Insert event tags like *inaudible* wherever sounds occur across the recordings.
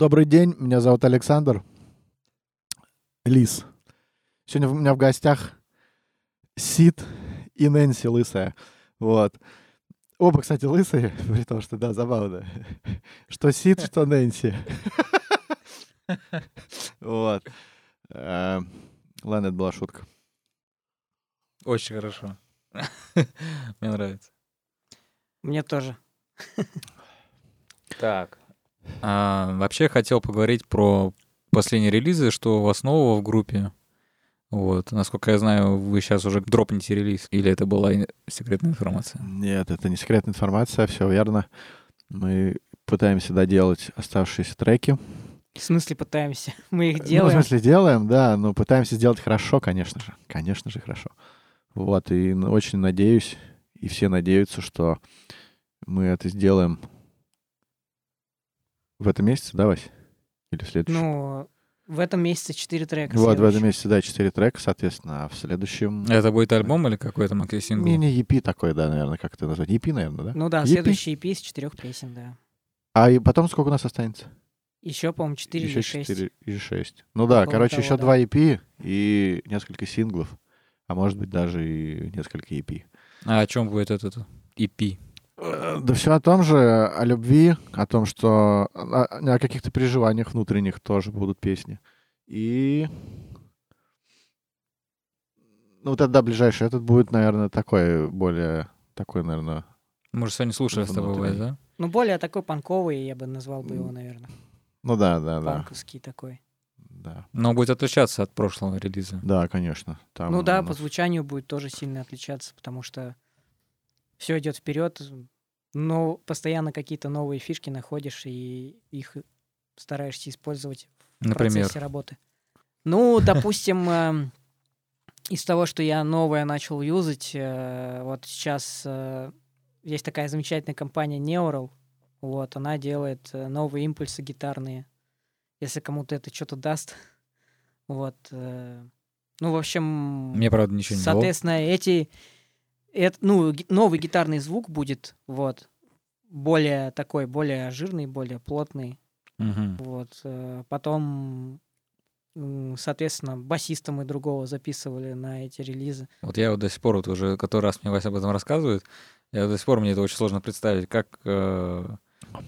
Добрый день, меня зовут Александр. Лис. Сегодня у меня в гостях Сид и Нэнси Лысая. Вот. Оба, кстати, лысые, *laughs* при том, что, да, забавно. *laughs* Что Сид, *laughs* что Нэнси. Вот. Э, ладно, это была шутка. Очень хорошо. Мне нравится. Мне тоже. Так. А, вообще хотел поговорить про последние релизы, что у вас нового в группе. Вот. Насколько я знаю, вы сейчас уже дропнете релиз. Или это была секретная информация? Нет, это не секретная информация, все верно. Мы пытаемся доделать оставшиеся треки. В смысле пытаемся? *laughs* Мы их Ну, в делаем. смысле, делаем, да, но пытаемся сделать хорошо, конечно же. Конечно же, хорошо. Вот, и н- очень надеюсь, и все надеются, что мы это сделаем в этом месяце, да, Вась? Или в следующем? Ну, в этом месяце 4 трека. вот, в этом месяце, да, 4 трека, соответственно, а в следующем... Это будет альбом или какой-то максимум? Мини-EP такой, да, наверное, как это назвать? EP, наверное, да? Ну да, EP? следующий EP из четырех песен, да. А и потом сколько у нас останется? Еще, по-моему, 4 или еще 6. 4 или 6. Ну да, Около короче, того, еще да. два EP и несколько синглов. А может быть, даже и несколько EP. А о чем будет этот EP? Да все о том же, о любви, о том, что о, о каких-то переживаниях внутренних тоже будут песни. И ну вот это да, ближайший, этот будет, наверное, такой более такой, наверное. Мы же сегодня слушали с тобой. Вась, да? Ну, более такой панковый, я бы назвал бы его, наверное. Ну да, да, да, Панковский такой. да, Но он будет отличаться от прошлого релиза. да, конечно. Там Ну да, у по нас- звучанию будет тоже сильно отличаться, потому что все идет вперед, но постоянно какие-то новые фишки находишь и их стараешься использовать в Например. процессе работы. Ну, допустим, эм, из того, что я новое начал юзать, э, вот сейчас э, есть такая замечательная компания Neural, вот, она делает э, новые импульсы гитарные, если кому-то это что-то даст, *laughs* вот. Ну, в общем, Мне, правда, ничего не. Соответственно, эти, эт- ну, новый гитарный звук будет, вот, более такой, более жирный, более плотный, Мгм. вот. э, Потом, соответственно, басиста мы другого записывали на эти релизы. Вот я вот до сих пор, вот уже который раз мне Вася об этом рассказывает, я до сих пор мне это очень сложно представить, как... э,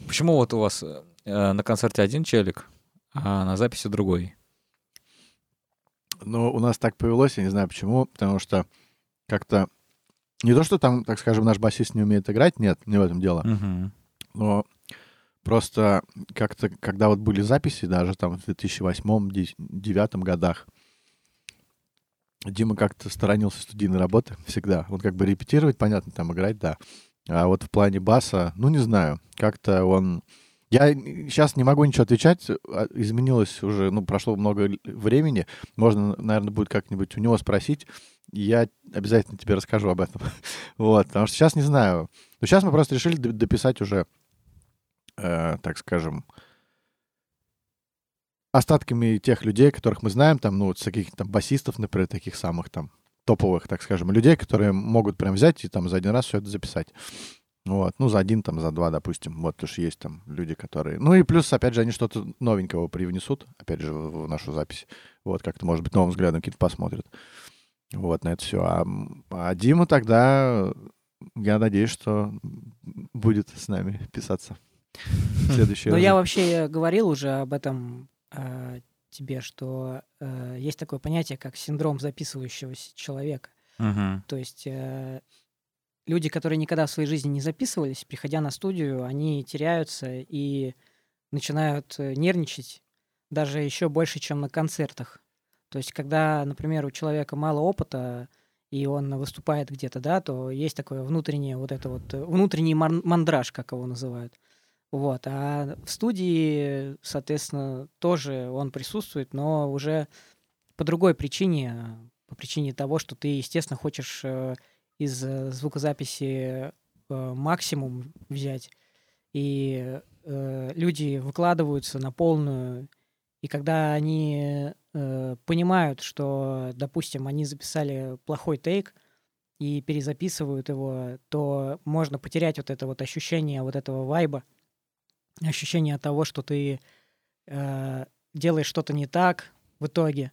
Почему вот у вас э, на концерте один челик, а на записи другой? Ну, у нас так повелось, я не знаю почему, потому что как-то не то, что там, так скажем, наш басист не умеет играть, нет, не в этом дело, Мгм. но просто как-то, когда вот были записи, даже там в 2008-2009 годах, Дима как-то сторонился студийной работы *laughs* всегда. Он как бы репетировать, понятно, там играть, да. А вот в плане баса, ну, не знаю, как-то он... Я сейчас не могу ничего отвечать, а, изменилось уже, ну, прошло много времени. Можно, наверное, будет как-нибудь у него спросить, я обязательно тебе расскажу об этом. *laughs* вот, потому что сейчас не знаю. Но сейчас мы просто решили дописать уже, э, так скажем, остатками тех людей, которых мы знаем, там, ну, вот с каких-то там басистов, например, таких самых там топовых, так скажем, людей, которые могут прям взять и там за один раз все это записать. Вот, ну, за один, там, за два, допустим. Вот уж есть там люди, которые... Ну, и плюс, опять же, они что-то новенького привнесут, опять же, в нашу запись. Вот, как-то, может быть, новым взглядом какие-то посмотрят. Вот, на это все. А, а Дима тогда, я надеюсь, что будет с нами писаться в *laughs* следующий Но раз. я вообще говорил уже об этом э, тебе, что э, есть такое понятие, как синдром записывающегося человека. То есть э, люди, которые никогда в своей жизни не записывались, приходя на студию, они теряются и начинают нервничать даже еще больше, чем на концертах. То есть, когда, например, у человека мало опыта, и он выступает где-то, да, то есть такое внутреннее вот это вот, внутренний мандраж, как его называют. Вот. А в студии, соответственно, тоже он присутствует, но уже по другой причине, по причине того, что ты, естественно, хочешь э, из э, звукозаписи э, максимум взять, и люди выкладываются на полную, и когда они э, понимают, что, допустим, они записали плохой тейк и перезаписывают его, то можно потерять вот это вот ощущение вот этого вайба, ощущение того, что ты э, делаешь что-то не так в итоге,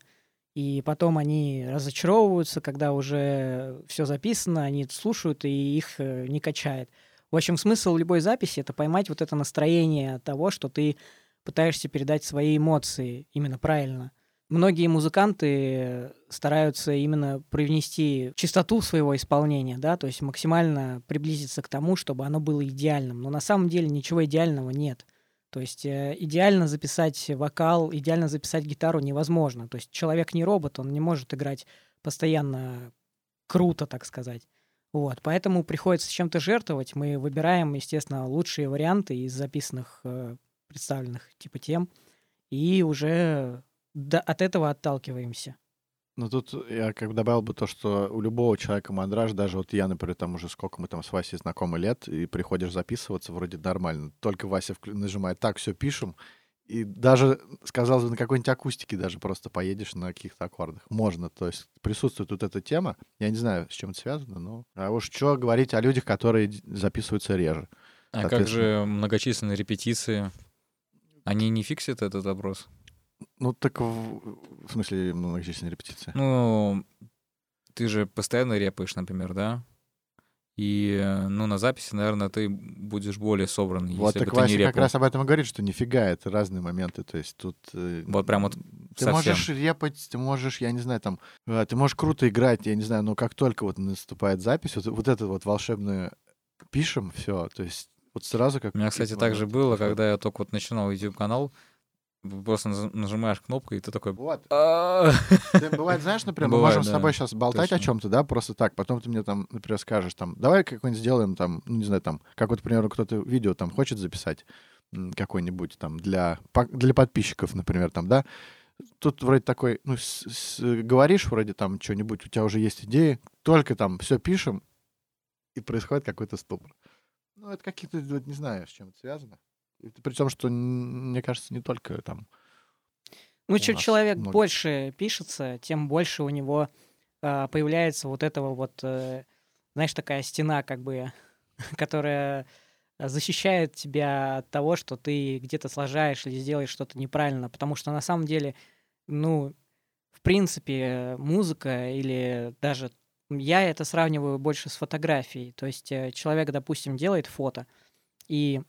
и потом они разочаровываются, когда уже все записано, они слушают, и их э, не качает. В общем, смысл любой записи — это поймать вот это настроение того, что ты пытаешься передать свои эмоции именно правильно. Многие музыканты стараются именно привнести чистоту своего исполнения, да, то есть максимально приблизиться к тому, чтобы оно было идеальным. Но на самом деле ничего идеального нет. То есть э, идеально записать вокал, идеально записать гитару невозможно. То есть человек не робот, он не может играть постоянно круто, так сказать. Вот, поэтому приходится чем-то жертвовать. Мы выбираем, естественно, лучшие варианты из записанных, э, представленных типа тем, и уже да, от этого отталкиваемся. Ну, тут я как бы добавил бы то, что у любого человека мандраж, даже вот я, например, там уже сколько мы там с Васей знакомы лет, и приходишь записываться, вроде нормально. Только Вася нажимает «так, все, пишем», и даже, сказал бы, на какой-нибудь акустике даже просто поедешь на каких-то аккордах. Можно, то есть присутствует тут эта тема. Я не знаю, с чем это связано, но... А уж что говорить о людях, которые записываются реже. А как же многочисленные репетиции? Они не фиксят этот вопрос? Ну, так в, в смысле многочисленные репетиции? Ну, ты же постоянно репаешь, например, да? И, ну, на записи, наверное, ты будешь более собранный, вот, если так бы ты Вася не репал. как раз об этом и говорит, что нифига, это разные моменты, то есть тут... э, Вот прям вот Ты совсем. можешь репать, ты можешь, я не знаю, там, э, ты можешь круто играть, я не знаю, но как только вот наступает запись, вот, вот это вот волшебное пишем, все, то есть вот сразу как... У меня, кстати, так же было, когда я только вот начинал YouTube-канал, просто наж- нажимаешь кнопку, и ты такой... Вот. *laughs* Бывает, знаешь, например, мы можем с тобой сейчас болтать о чем-то, да, просто так. Потом ты мне там, например, скажешь, там, давай какой-нибудь сделаем, там, ну, не знаю, там, как вот, к примеру, кто-то видео там хочет записать какой-нибудь там для, для подписчиков, например, там, да. Тут вроде такой, ну, с- с- говоришь вроде там что-нибудь, у тебя уже есть идеи, только там все пишем, и происходит какой-то ступор. Ну, это какие-то, не знаю, с чем это связано. Причем, что, мне кажется, не только там Ну, чем человек много. больше пишется, тем больше у него а, появляется вот этого вот, э, знаешь, такая стена, как бы, *laughs* которая защищает тебя от того, что ты где-то сложаешь или сделаешь что-то неправильно. Потому что на самом деле, ну, в принципе, музыка или даже я это сравниваю больше с фотографией. То есть э, человек, допустим, делает фото, и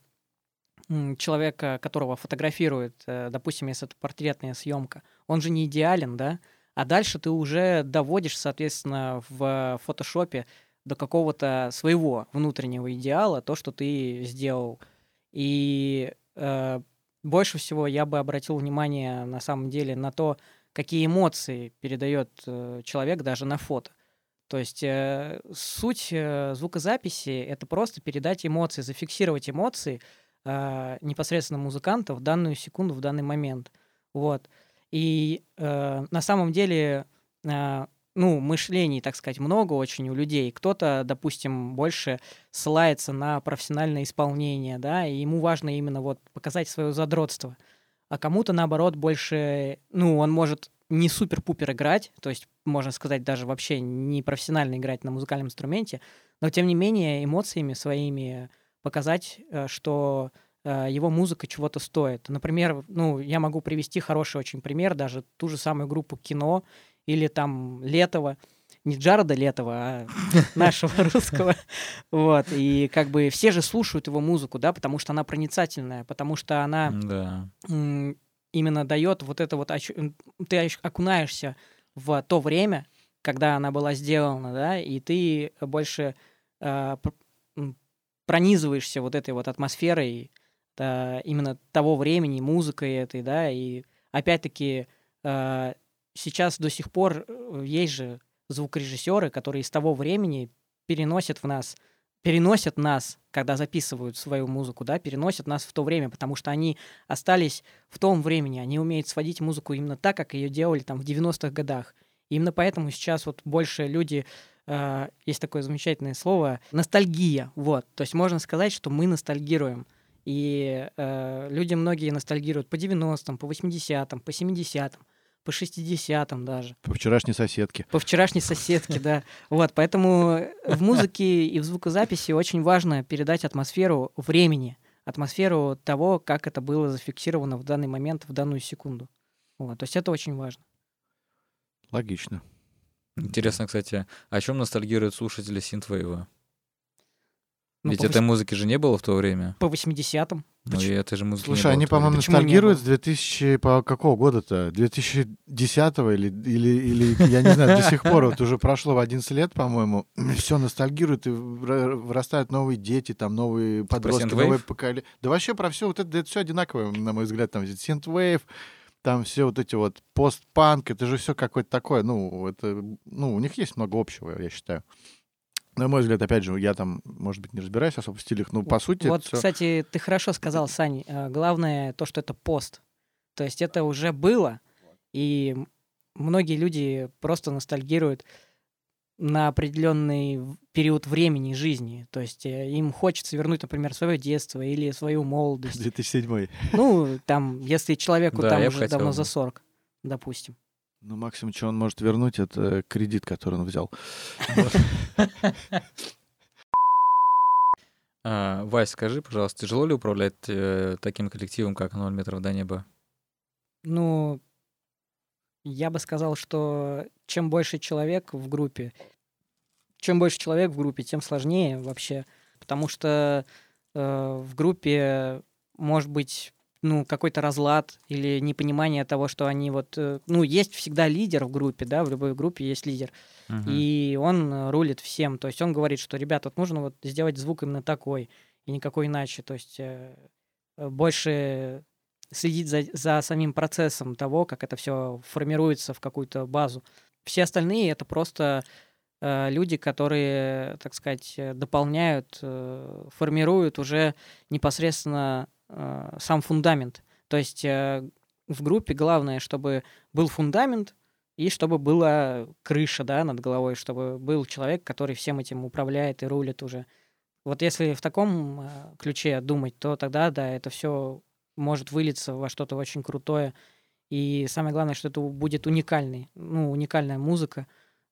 человека, которого фотографирует, э, допустим, если это портретная съемка, он же не идеален, да? А дальше ты уже доводишь, соответственно, в фотошопе до какого-то своего внутреннего идеала то, что ты сделал. И э, больше всего я бы обратил внимание на самом деле на то, какие эмоции передает э, человек даже на фото. То есть э, суть э, звукозаписи это просто передать эмоции, зафиксировать эмоции э, непосредственно музыканта в данную секунду, в данный момент. Вот. И э, на самом деле, э, ну, мышлений, так сказать, много очень у людей. Кто-то, допустим, больше ссылается на профессиональное исполнение, да, и ему важно именно вот показать свое задротство. А кому-то, наоборот, больше, ну, он может не супер-пупер играть, то есть, можно сказать, даже вообще не профессионально играть на музыкальном инструменте, но, тем не менее, эмоциями своими показать, э, что э, его музыка чего-то стоит. Например, ну, я могу привести хороший очень пример, даже ту же самую группу «Кино» или там «Летова», не Джареда Летова, а *laughs* нашего русского. Вот. И как бы все же слушают его музыку, да, потому что она проницательная, потому что она именно дает вот это вот... Ты окунаешься в то время, когда она была сделана, да, и ты больше э, пронизываешься вот этой вот атмосферой э, именно того времени, музыкой этой, да, и опять-таки э, сейчас до сих пор э, есть же звукорежиссеры, которые из того времени переносят в нас, переносят нас, когда записывают свою музыку, да, переносят нас в то время, потому что они остались в том времени, они умеют сводить музыку именно так, как ее делали там в 90-х годах. И именно поэтому сейчас вот больше люди, э, есть такое замечательное слово, ностальгия, вот. То есть можно сказать, что мы ностальгируем. И э, люди многие ностальгируют по 90-м, по 80-м, по 70-м, по 60-м даже по вчерашней соседке. по вчерашней соседке, да. Вот, поэтому в музыке и в звукозаписи очень важно передать атмосферу времени, атмосферу того, как это было зафиксировано в данный момент, в данную секунду. Вот, то есть это очень важно. Логично. Интересно, кстати, о чем ностальгируют слушатели Синтвейва? Ну, Ведь по, этой музыки же не было в то время. по 80-м. Ну и этой же музыки не Слушай, было они, по-моему, не ностальгируют с 2000... По какого года-то? 2010 или, или, или, я не знаю, до сих пор, вот уже прошло 11 лет, по-моему, все ностальгируют, и вырастают новые дети, там, новые подростки, Synthwave? новые поколения. Да вообще про все, вот это, это все одинаковое, на мой взгляд, там, синтвейв, там все вот эти вот постпанк, это же все какое-то такое, ну, это, ну, у них есть много общего, я считаю. На мой взгляд, опять же, я там, может быть, не разбираюсь особо в стилях, но по сути Вот, всё- кстати, ты хорошо сказал, Сань. э, Главное то, что это пост. То есть это уже было, и многие люди просто ностальгируют на определенный период времени жизни. То есть э, им хочется вернуть, например, свое детство или свою молодость. *laughs* 2007 Ну, там, если человеку Да, там уже хотел давно бы. за 40, допустим. Ну, максимум, что он может вернуть, это кредит, который он взял. *laughs* А, Вась, скажи, пожалуйста, тяжело ли управлять э, таким коллективом, как «Ноль метров до неба»? Ну, я бы сказал, что чем больше человек в группе, чем больше человек в группе, тем сложнее вообще, потому что э, в группе может быть ну какой-то разлад или непонимание того, что они вот э, ну есть всегда лидер в группе, да, в любой группе есть лидер, Мгм. и он э, рулит всем, то есть он говорит, что ребят, вот нужно вот сделать звук именно такой и никакой иначе, то есть э, больше следить за, за самим процессом того, как это все формируется в какую-то базу. Все остальные это просто люди, которые, так сказать, дополняют, формируют уже непосредственно э, сам фундамент. То есть э, в группе главное, чтобы был фундамент и чтобы была крыша да, над головой, чтобы был человек, который всем этим управляет и рулит уже. Вот если в таком э, ключе думать, то тогда, да, это все может вылиться во что-то очень крутое. И самое главное, что это будет уникальный, ну, уникальная музыка,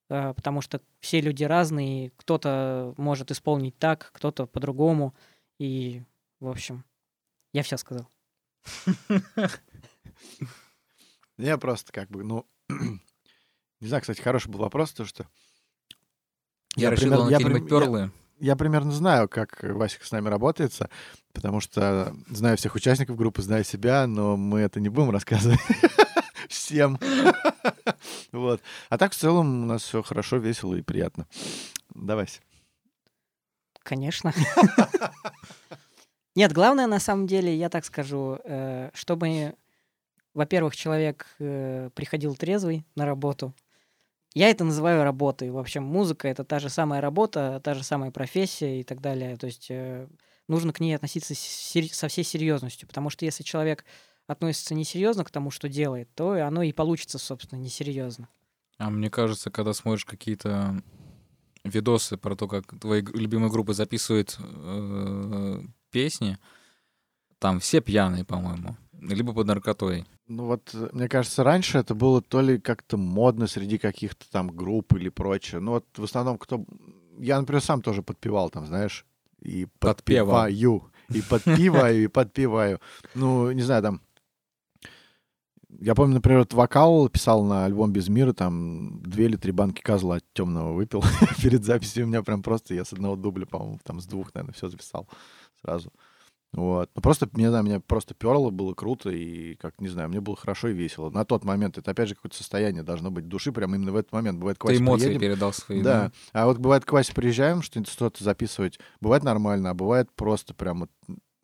э, потому что все люди разные, кто-то может исполнить так, кто-то по-другому. И, в общем, я все сказал. Я просто как бы, ну... *clears throat* Не знаю, кстати, хороший был вопрос, то что... Я, решил примерно- на я прим- я- перлы. Я примерно знаю, как Васик с нами работается, потому что знаю всех участников группы, знаю себя, но мы это не будем рассказывать *laughs* всем. *laughs* Вот. А так в целом у нас все хорошо, весело и приятно. Давай. Конечно. *laughs* Нет, главное, на самом деле, я так скажу, э, чтобы, во-первых, человек э, приходил трезвый на работу. Я это называю работой. В общем, музыка — это та же самая работа, та же самая профессия и так далее. То есть э, нужно к ней относиться со всей серьезностью, потому что если человек относится несерьезно к тому, что делает, то оно и получится, собственно, несерьезно. А мне кажется, когда смотришь какие-то видосы про то, как твои любимые группы записывают песни, там все пьяные, по-моему, либо под наркотой. Ну вот, мне кажется, раньше это было то ли как-то модно среди каких-то там групп или прочее. Ну вот в основном кто... Я, например, сам тоже подпевал там, знаешь, и подпеваю, и подпеваю, и подпеваю. Ну, не знаю, там... Я помню, например, вот вокал писал на альбом «Без мира», там две или три банки козла темного выпил *laughs* перед записью. У меня прям просто, я с одного дубля, по-моему, там с двух, наверное, все записал сразу. Вот. Ну, просто, не знаю, меня просто перло, было круто, и, как, не знаю, мне было хорошо и весело. На тот момент это, опять же, какое-то состояние должно быть души, прям именно в этот момент. Бывает, к Ты Васе эмоции приедем, передал свои. да. А вот бывает, к Васе приезжаем, что-нибудь что-то записывать. Бывает нормально, а бывает просто прям вот...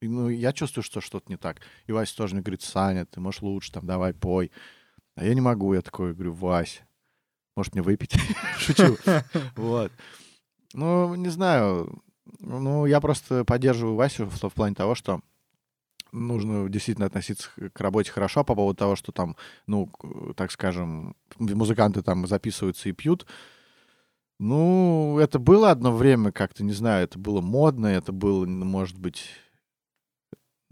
и, Ну, я чувствую, что что-то не так. И Вася тоже мне говорит, Саня, ты можешь лучше, там, давай, пой. А я не могу, я такой говорю, Вась, может мне выпить? *laughs* Шучу. *laughs* Вот. Ну, не знаю. Ну, я просто поддерживаю Васю в, в плане того, что нужно действительно относиться к работе хорошо по поводу того, что там, ну, так скажем, музыканты там записываются и пьют. Ну, это было одно время как-то, не знаю, это было модно, это было, может быть,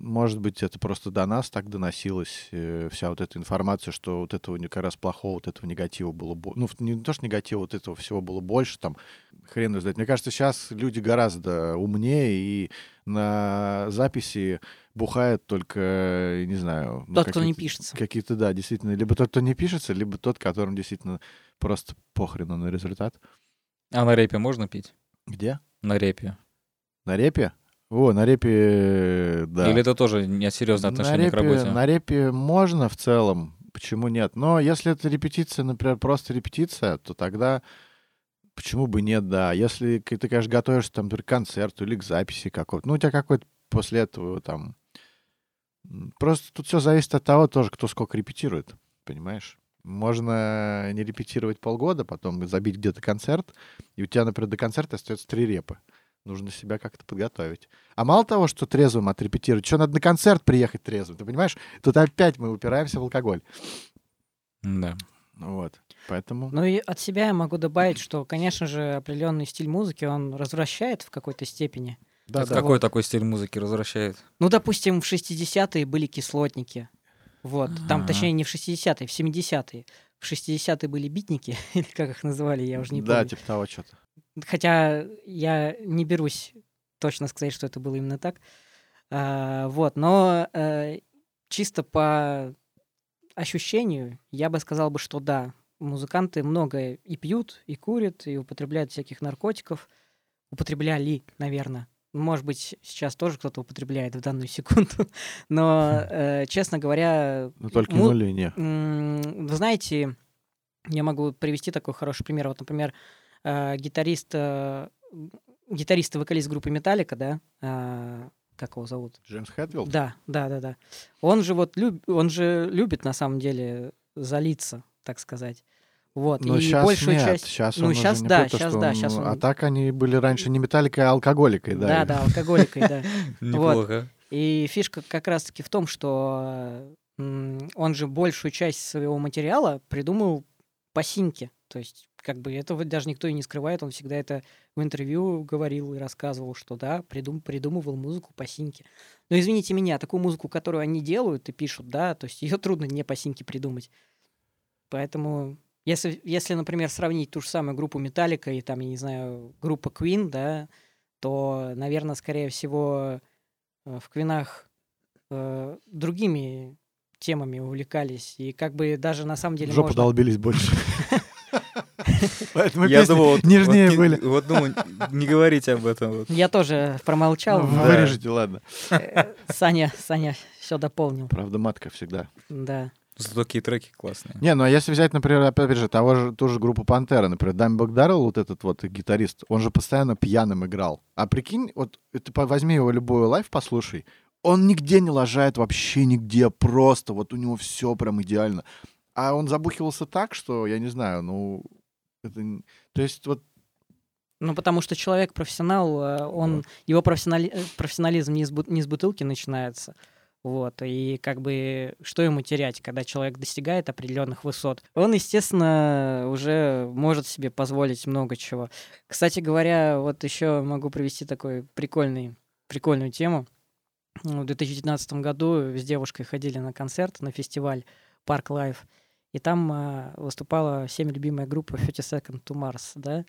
может быть, это просто до нас так доносилось, э, вся вот эта информация, что вот этого как раз плохого, вот этого негатива было больше. Ну, не то, что негатива, вот этого всего было больше, там, хрен знает. Мне кажется, сейчас люди гораздо умнее, и на записи бухает только, не знаю... ну, Тот, кто не пишется. Какие-то, да, действительно. Либо тот, кто не пишется, либо тот, которому действительно просто похрену на результат. А на репе можно пить? Где? На репе. На репе? О, на репе, да. Или это тоже несерьезное на отношение репе, к работе? На репе можно в целом, почему нет? Но если это репетиция, например, просто репетиция, то тогда почему бы нет, да. Если ты, конечно, готовишься там, например, к концерту или к записи какой-то, ну, у тебя какой-то после этого там... Просто тут все зависит от того тоже, кто сколько репетирует, понимаешь? Можно не репетировать полгода, потом забить где-то концерт, и у тебя, например, до концерта остается три репы. Нужно себя как-то подготовить. А мало того, что трезвым отрепетировать, что надо на концерт приехать трезвым, ты понимаешь? Тут опять мы упираемся в алкоголь. Да. Вот. Поэтому... Ну и от себя я могу добавить, что, конечно же, определенный стиль музыки, он развращает в какой-то степени. да, да. Какой такой стиль музыки возвращает? Ну, допустим, в 60-е были кислотники. Вот. Там, Ага. точнее, не в 60-е, в 70-е. В 60-е были битники, *laughs* или как их называли, я уже не да, помню. типа того что-то. Хотя я не берусь точно сказать, что это было именно так. А, вот, но э, чисто по ощущению я бы сказал бы, что да, музыканты много и пьют, и курят, и употребляют всяких наркотиков. Употребляли, наверное. Может быть, сейчас тоже кто-то употребляет в данную секунду. *laughs* Но, э, честно говоря, Но только му- не нули, не. М, Вы знаете, я могу привести такой хороший пример. Вот, например, э, гитарист, э, гитарист и вокалист группы Металлика, да, э, как его зовут? Джеймс Хэтфилд? Да, да, да, да. Он же вот люб, он же любит на самом деле залиться, так сказать. Вот. Но и сейчас большую нет, часть. сейчас ну, он щас уже не да, пьет, что да, он- щас он- А так они были раньше не металликой, а алкоголикой, да. Да, да, алкоголикой, да. *laughs* Неплохо. И фишка как раз-таки в том, что м, он же большую часть своего материала придумал по синьке. То есть, как бы этого даже никто и не скрывает. Он всегда это в интервью говорил и рассказывал, что да, придум, придумывал музыку по синьке. Но извините меня, такую музыку, которую они делают и пишут, да, то есть *laughs* ее трудно не по синьке придумать. Поэтому, если, если, например, сравнить ту же самую группу Металлика и там, я не знаю, группа Queen, да, то, наверное, скорее всего, э, в Квинах э, другими темами увлекались. И как бы даже на самом деле В жопу можно... долбились больше. *laughs* Поэтому Я песни думал, вот- нежнее вот не- были. Вот думаю, не говорите об этом. вот. Я тоже промолчал. Ну, но, Вырежете, ладно. э, Саня, Саня все дополнил. Правда, матка всегда. Да. Зато такие треки классные. Не, ну а если взять, например, опять же, того же, ту же группу Пантера, например, Dimebag Darrell, вот этот вот гитарист, он же постоянно пьяным играл. А прикинь, вот ты возьми его любой лайв, послушай, он нигде не лажает, вообще нигде, просто вот у него все прям идеально. А он забухивался так, что, я не знаю, ну, это... То есть вот Ну, потому что человек профессионал, э, он, Вот. его профессионали- э, профессионализм не с, бу- не с бутылки начинается. Вот, и как бы что ему терять, когда человек достигает определенных высот? Он, естественно, уже может себе позволить много чего. Кстати говоря, вот еще могу привести такой прикольный, прикольную тему. В 2019 году с девушкой ходили на концерт, на фестиваль Park Live, и там а, выступала всеми любимая группа 30 Seconds to Mars, да,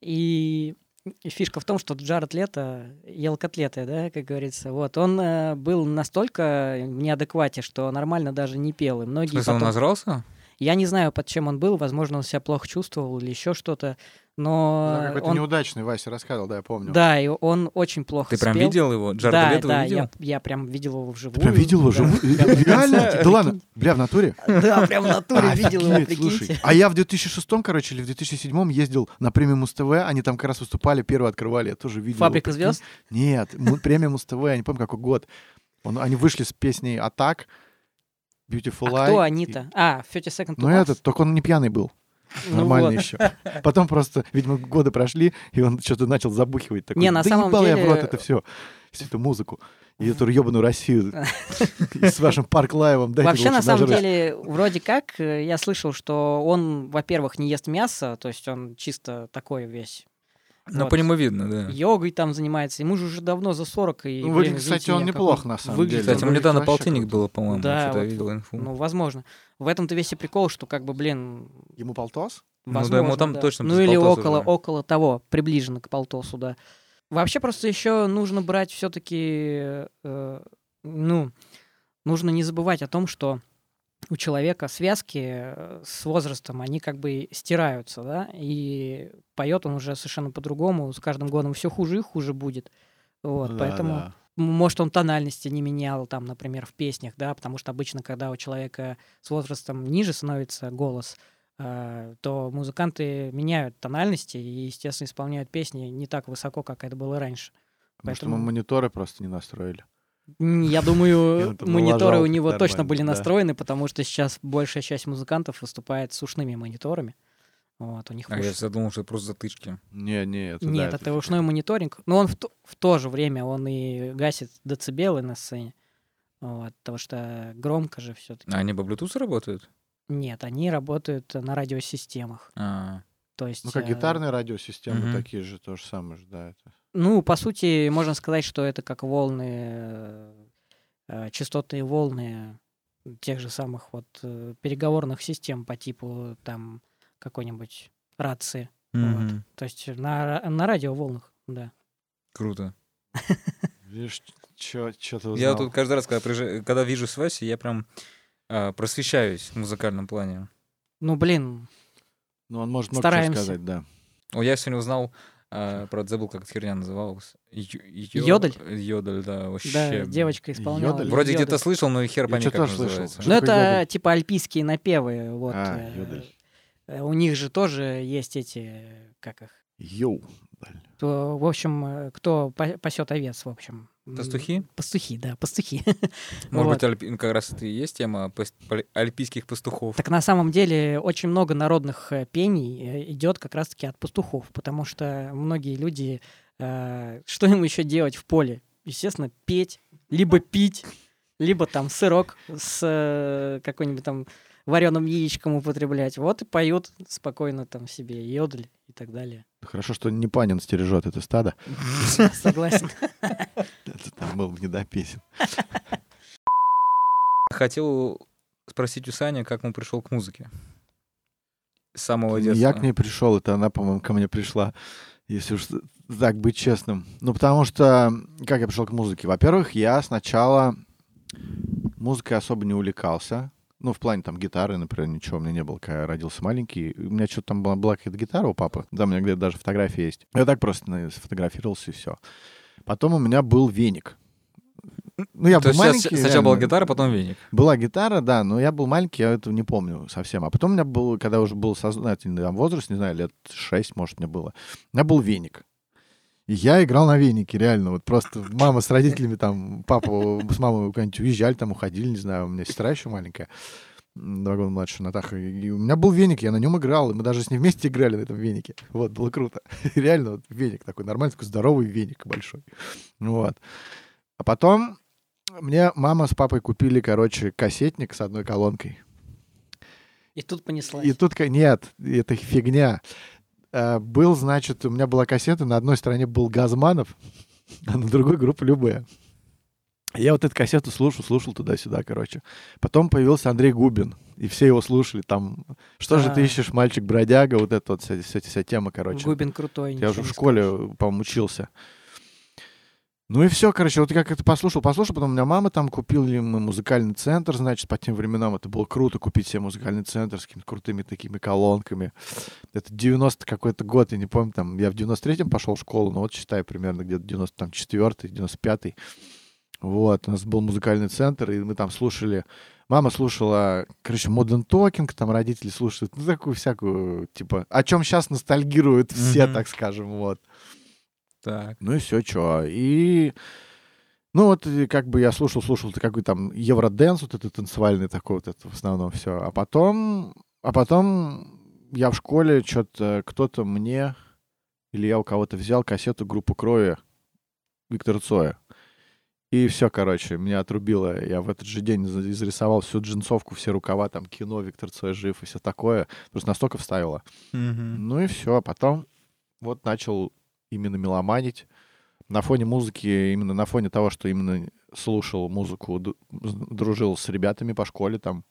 и, и фишка в том, что Джаред Лето ел котлеты, да, как говорится. Вот, он э, был настолько в неадеквате, что нормально даже не пел. И В многие смысле, он потом- назрался? Я не знаю, под чем он был, возможно, он себя плохо чувствовал или еще что-то, но какой-то он... неудачный, Вася рассказывал, да, я помню. Да, и он очень плохо Ты прям спел. видел его? Джарда да, Лето да, видел? я, я прям видел его вживую. Ты прям видел его Да, живую? да, Реально? Да ладно? Бля, в натуре? Да, прям в натуре видел его, слушай. А я в 2006, короче, или в 2007 ездил на премию Муз-ТВ, они там как раз выступали, первые открывали, я тоже видел. Фабрика звезд? Нет, премия Муз-ТВ, я не помню, какой год. Он- они вышли с песней «Атак», «Beautiful А Lie». кто и- они-то? А, 30 Second to Ну этот, только он не пьяный был. Ну Нормально вот. еще. Потом просто, видимо, годы прошли, и он что-то начал забухивать. Такой, Не, на да самом ебал я в рот деле- это все. Всю эту музыку. И эту ебаную Россию. *laughs* С вашим Парк Лайвом. Вообще, на самом деле, вроде как, э, я слышал, что он, во-первых, не ест мясо, то есть он чисто такой весь Ну, Вот. по нему видно, да. Йогой там занимается. Ему же уже давно за 40. И, Ну, блин, выглядит, кстати, извините он неплох, он на самом выглядит. деле. Кстати, он недавно полтинник круто. было, по-моему. Да, что-то я вот, видел инфу. Ну, возможно. В этом-то весь и прикол, что как бы, блин, Ему полтос? Ну да, возможно, ему там да. точно Ну или около, уже. около того, приближенно к полтосу, да. Вообще просто еще нужно брать все-таки, ну, нужно не забывать о том, что у человека связки э, с возрастом, они как бы стираются, да, и поет он уже совершенно по-другому, с каждым годом все хуже и хуже будет. Вот, да, поэтому да. Может, он тональности не менял, там, например, в песнях, да, потому что обычно, когда у человека с возрастом ниже становится голос, э, то музыканты меняют тональности и, естественно, исполняют песни не так высоко, как это было раньше. Может, Поэтому- мы мониторы просто не настроили. Я думаю, мониторы у него точно были настроены, потому что сейчас большая часть музыкантов выступает с ушными мониторами. Вот, у них А я уши- всегда думал, что это просто затычки. Не, не, это да, Нет, это ушной мониторинг. Но он в то, в то же время он и гасит децибелы на сцене. Вот, потому что громко же все-таки. А они по Bluetooth работают? Нет, они работают на радиосистемах. А, То есть, Ну, как э, гитарные радиосистемы Мгм. такие же, то же самое же, да. Это. Ну, по сути, можно сказать, что это как волны, э, частотные волны тех же самых вот э, переговорных систем по типу там какой-нибудь рации. мгм. То есть на, на радиоволнах, да. Круто. *laughs* Видишь, что ты Я тут каждый раз, когда, вижу с Васей, я прям а, просвещаюсь в музыкальном плане. Ну, блин, Ну, он может много чего стараемся. сказать, да. О, я сегодня узнал, а, правда, забыл, как эта херня называлась. Ё- Йодель? Йодель, да, вообще. да, девочка исполняла. Йодель? Вроде где-то слышал, но и хер пойми, чё-то как слышал. называется. Ну, это йодель? типа альпийские напевы. Вот. А, э, йодель. э, У них же тоже есть эти, как их, Йоу. То, в общем, э, кто па- пасет овец, в общем. Пастухи? Пастухи, да, пастухи. *laughs* Может Вот. быть, ну, как раз это и есть тема альпийских пастухов. Так на самом деле очень много народных э, пений э, идет как раз-таки от пастухов, потому что многие люди, э, *laughs* что им еще делать в поле? Естественно, петь, либо пить, либо там сырок с э, какой-нибудь там вареным яичком употреблять. Вот и поют спокойно там себе йодль и так далее. Хорошо, что не Панин стережет это стадо. *laughs* Согласен. Это там был бы не до песен. Хотел спросить у Сани, как он пришел к музыке. С самого детства. Я к ней пришел, это она, по-моему, ко мне пришла, если уж так быть честным. Ну, потому что, как я пришел к музыке? Во-первых, я сначала музыкой особо не увлекался. Ну, в плане там гитары, например, ничего у меня не было, когда я родился маленький. У меня что-то там была, была какая-то гитара у папы. Да, у меня где-то даже фотография есть. Я так просто сфотографировался и все. Потом у меня был веник. Ну, я То был маленький. сейчас- сначала была гитара, потом веник. Была гитара, да, но я был маленький, я этого не помню совсем. А потом у меня был, когда уже был сознательный там, возраст, не знаю, лет 6, может, мне было, у меня был веник. Я играл на венике, реально. Вот просто мама с родителями там, папа с мамой куда-нибудь уезжали, там уходили, не знаю, у меня сестра еще маленькая, два года младше, Натаха. И у меня был веник, я на нем играл, и мы даже с ней вместе играли на этом венике. Вот, было круто. *laughs* Реально, вот веник такой, нормальный, такой здоровый веник большой. Вот. А потом мне мама с папой купили, короче, кассетник с одной колонкой. И тут понеслась. И тут, нет, это фигня. Э, Был, значит, у меня была кассета, на одной стороне был Газманов, *laughs* а на другой группа Любэ. Я вот эту кассету слушал, слушал туда-сюда, короче. Потом появился Андрей Губин, и все его слушали. Там, что же ты А. ищешь, мальчик-бродяга, вот эта вот вся, вся, вся тема, короче. Губин крутой. Я уже в школе, по-моему, учился. Ну и все, короче, вот я как это послушал, послушал, потом у меня мама там купила мы музыкальный центр, значит, по тем временам это было круто купить себе музыкальный центр с какими-то крутыми такими колонками. Это 90 какой-то год, я не помню, там, я в 93-м пошел в школу, но вот считаю примерно где-то 94-й, 95-й. Вот, у нас был музыкальный центр, и мы там слушали... Мама слушала, короче, Modern Talking, там родители слушают, ну, такую всякую, типа, о чем сейчас ностальгируют все, Мгм. так скажем, вот. Так. Ну и все, что. И, ну вот, как бы я слушал, слушал, это какой там евроденс, вот это танцевальный такой вот это в основном все. А потом, а потом я в школе что-то, кто-то мне, или я у кого-то взял кассету группы Крови Виктора Цоя. И все, короче, меня отрубило. Я в этот же день изрисовал всю джинсовку, все рукава, там кино, Виктор Цой жив и все такое. Просто настолько вставило. Мгм. Ну и все. Потом вот начал именно меломанить. На фоне музыки, именно на фоне того, что именно слушал музыку, дружил с ребятами по школе там.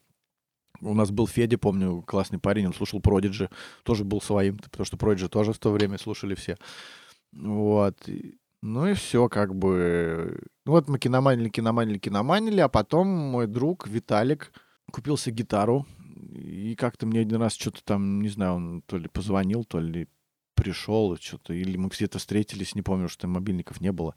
У нас был Федя, помню, классный парень, он слушал Продиджи, тоже был своим, потому что Продиджи тоже в то время слушали все. Вот. Ну и все, как бы. Ну вот мы киноманили, киноманили, киноманили, а потом мой друг Виталик купил себе гитару. И как-то мне один раз что-то там, не знаю, он то ли позвонил, то ли пришел, что-то, или мы где-то встретились, не помню, что мобильников не было.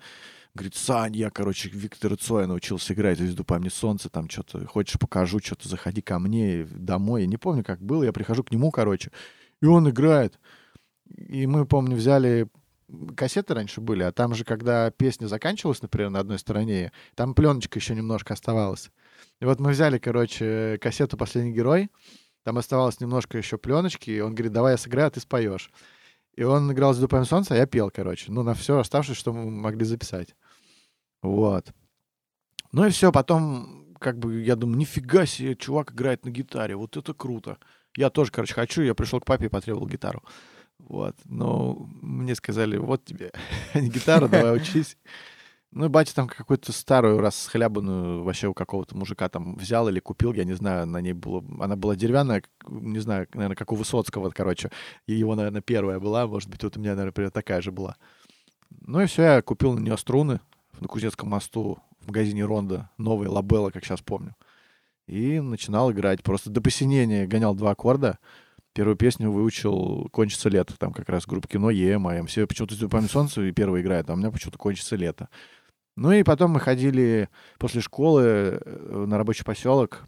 Говорит, Сань, я, короче, Виктора Цоя научился играть «Звезду по мне солнце», там что-то, хочешь покажу, что-то, заходи ко мне домой. Я не помню, как было, я прихожу к нему, короче, и он играет. И мы, помню, взяли кассеты раньше были, а там же, когда песня заканчивалась, например, на одной стороне, там пленочка еще немножко оставалась. И вот мы взяли, короче, кассету «Последний герой», там оставалось немножко еще пленочки, и он говорит, давай я сыграю, а ты споешь. И он играл «Звезду по солнца», а я пел, короче. Ну, на все оставшееся, что мы могли записать. Вот. Ну и все, потом, как бы, я думаю, нифига себе, чувак играет на гитаре, вот это круто. Я тоже, короче, хочу, я пришел к папе и потребовал гитару. Вот. Но мне сказали, вот тебе *laughs* гитара, давай учись. Ну, и батя там какую-то старую, расхлябанную вообще у какого-то мужика там взял или купил, я не знаю, на ней было... Она была деревянная, не знаю, наверное, как у Высоцкого, короче. И его, наверное, первая была, может быть, вот у меня, наверное, такая же была. Ну и все, я купил на нее струны на Кузнецком мосту в магазине Ронда, новые лабелла, как сейчас помню. И начинал играть. Просто до посинения гонял два аккорда. Первую песню выучил «Кончится лето». Там как раз группа кино ЕМ, АМ. Все почему-то «Звезду память солнца» и первая играет, а у меня почему-то «Кончится лето». Ну и потом мы ходили после школы э, на рабочий поселок.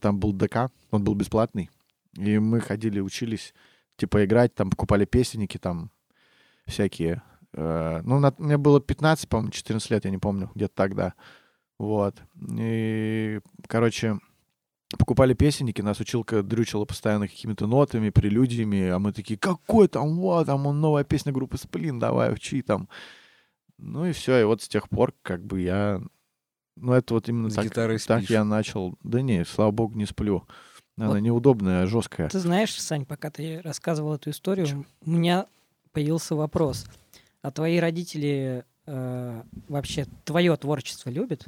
Там был ДК, он был бесплатный. И мы ходили, учились, типа, играть, там покупали песенники, там всякие. Э, Ну, на- мне было 15, по-моему, 14 лет, я не помню, где-то тогда. Вот. И, короче, покупали песенники, нас училка дрючила постоянно какими-то нотами, прелюдиями, а мы такие, какой там, вот, там он, новая песня группы Сплин, давай, учи там. Ну и все, и вот с тех пор как бы я... Ну это вот именно С так, гитарой так спишь. я начал. Да не, слава богу, не сплю. Она Вот. неудобная, жесткая. Ты знаешь, Сань, пока ты рассказывал эту историю, у меня появился вопрос. А твои родители э, вообще твое творчество любят?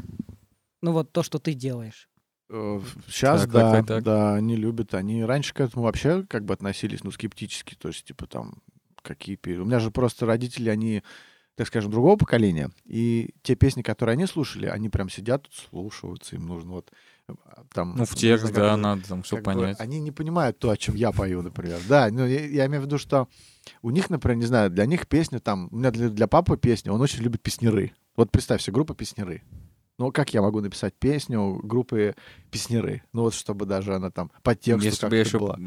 Ну вот то, что ты делаешь. Сейчас, Так, да, так, так, так. да, они любят. Они раньше к этому вообще как бы относились, ну, скептически. То есть, типа, там, какие... У меня же просто родители, они, так скажем, другого поколения. И те песни, которые они слушали, они прям сидят тут, слушаются. Им нужно вот э, там... Ну, в текст, да, бы- надо там все как бы понять. они не понимают то, о чем я пою, например. Да, ну, я, я имею в виду, что у них, например, не знаю, для них песня там... У меня для, для папы песня, он очень любит песнеры. Вот представь себе, группа песнеры. Ну, как я могу написать песню группы песнеры? Ну, вот чтобы даже она там по тексту Если бы как-то я еще была.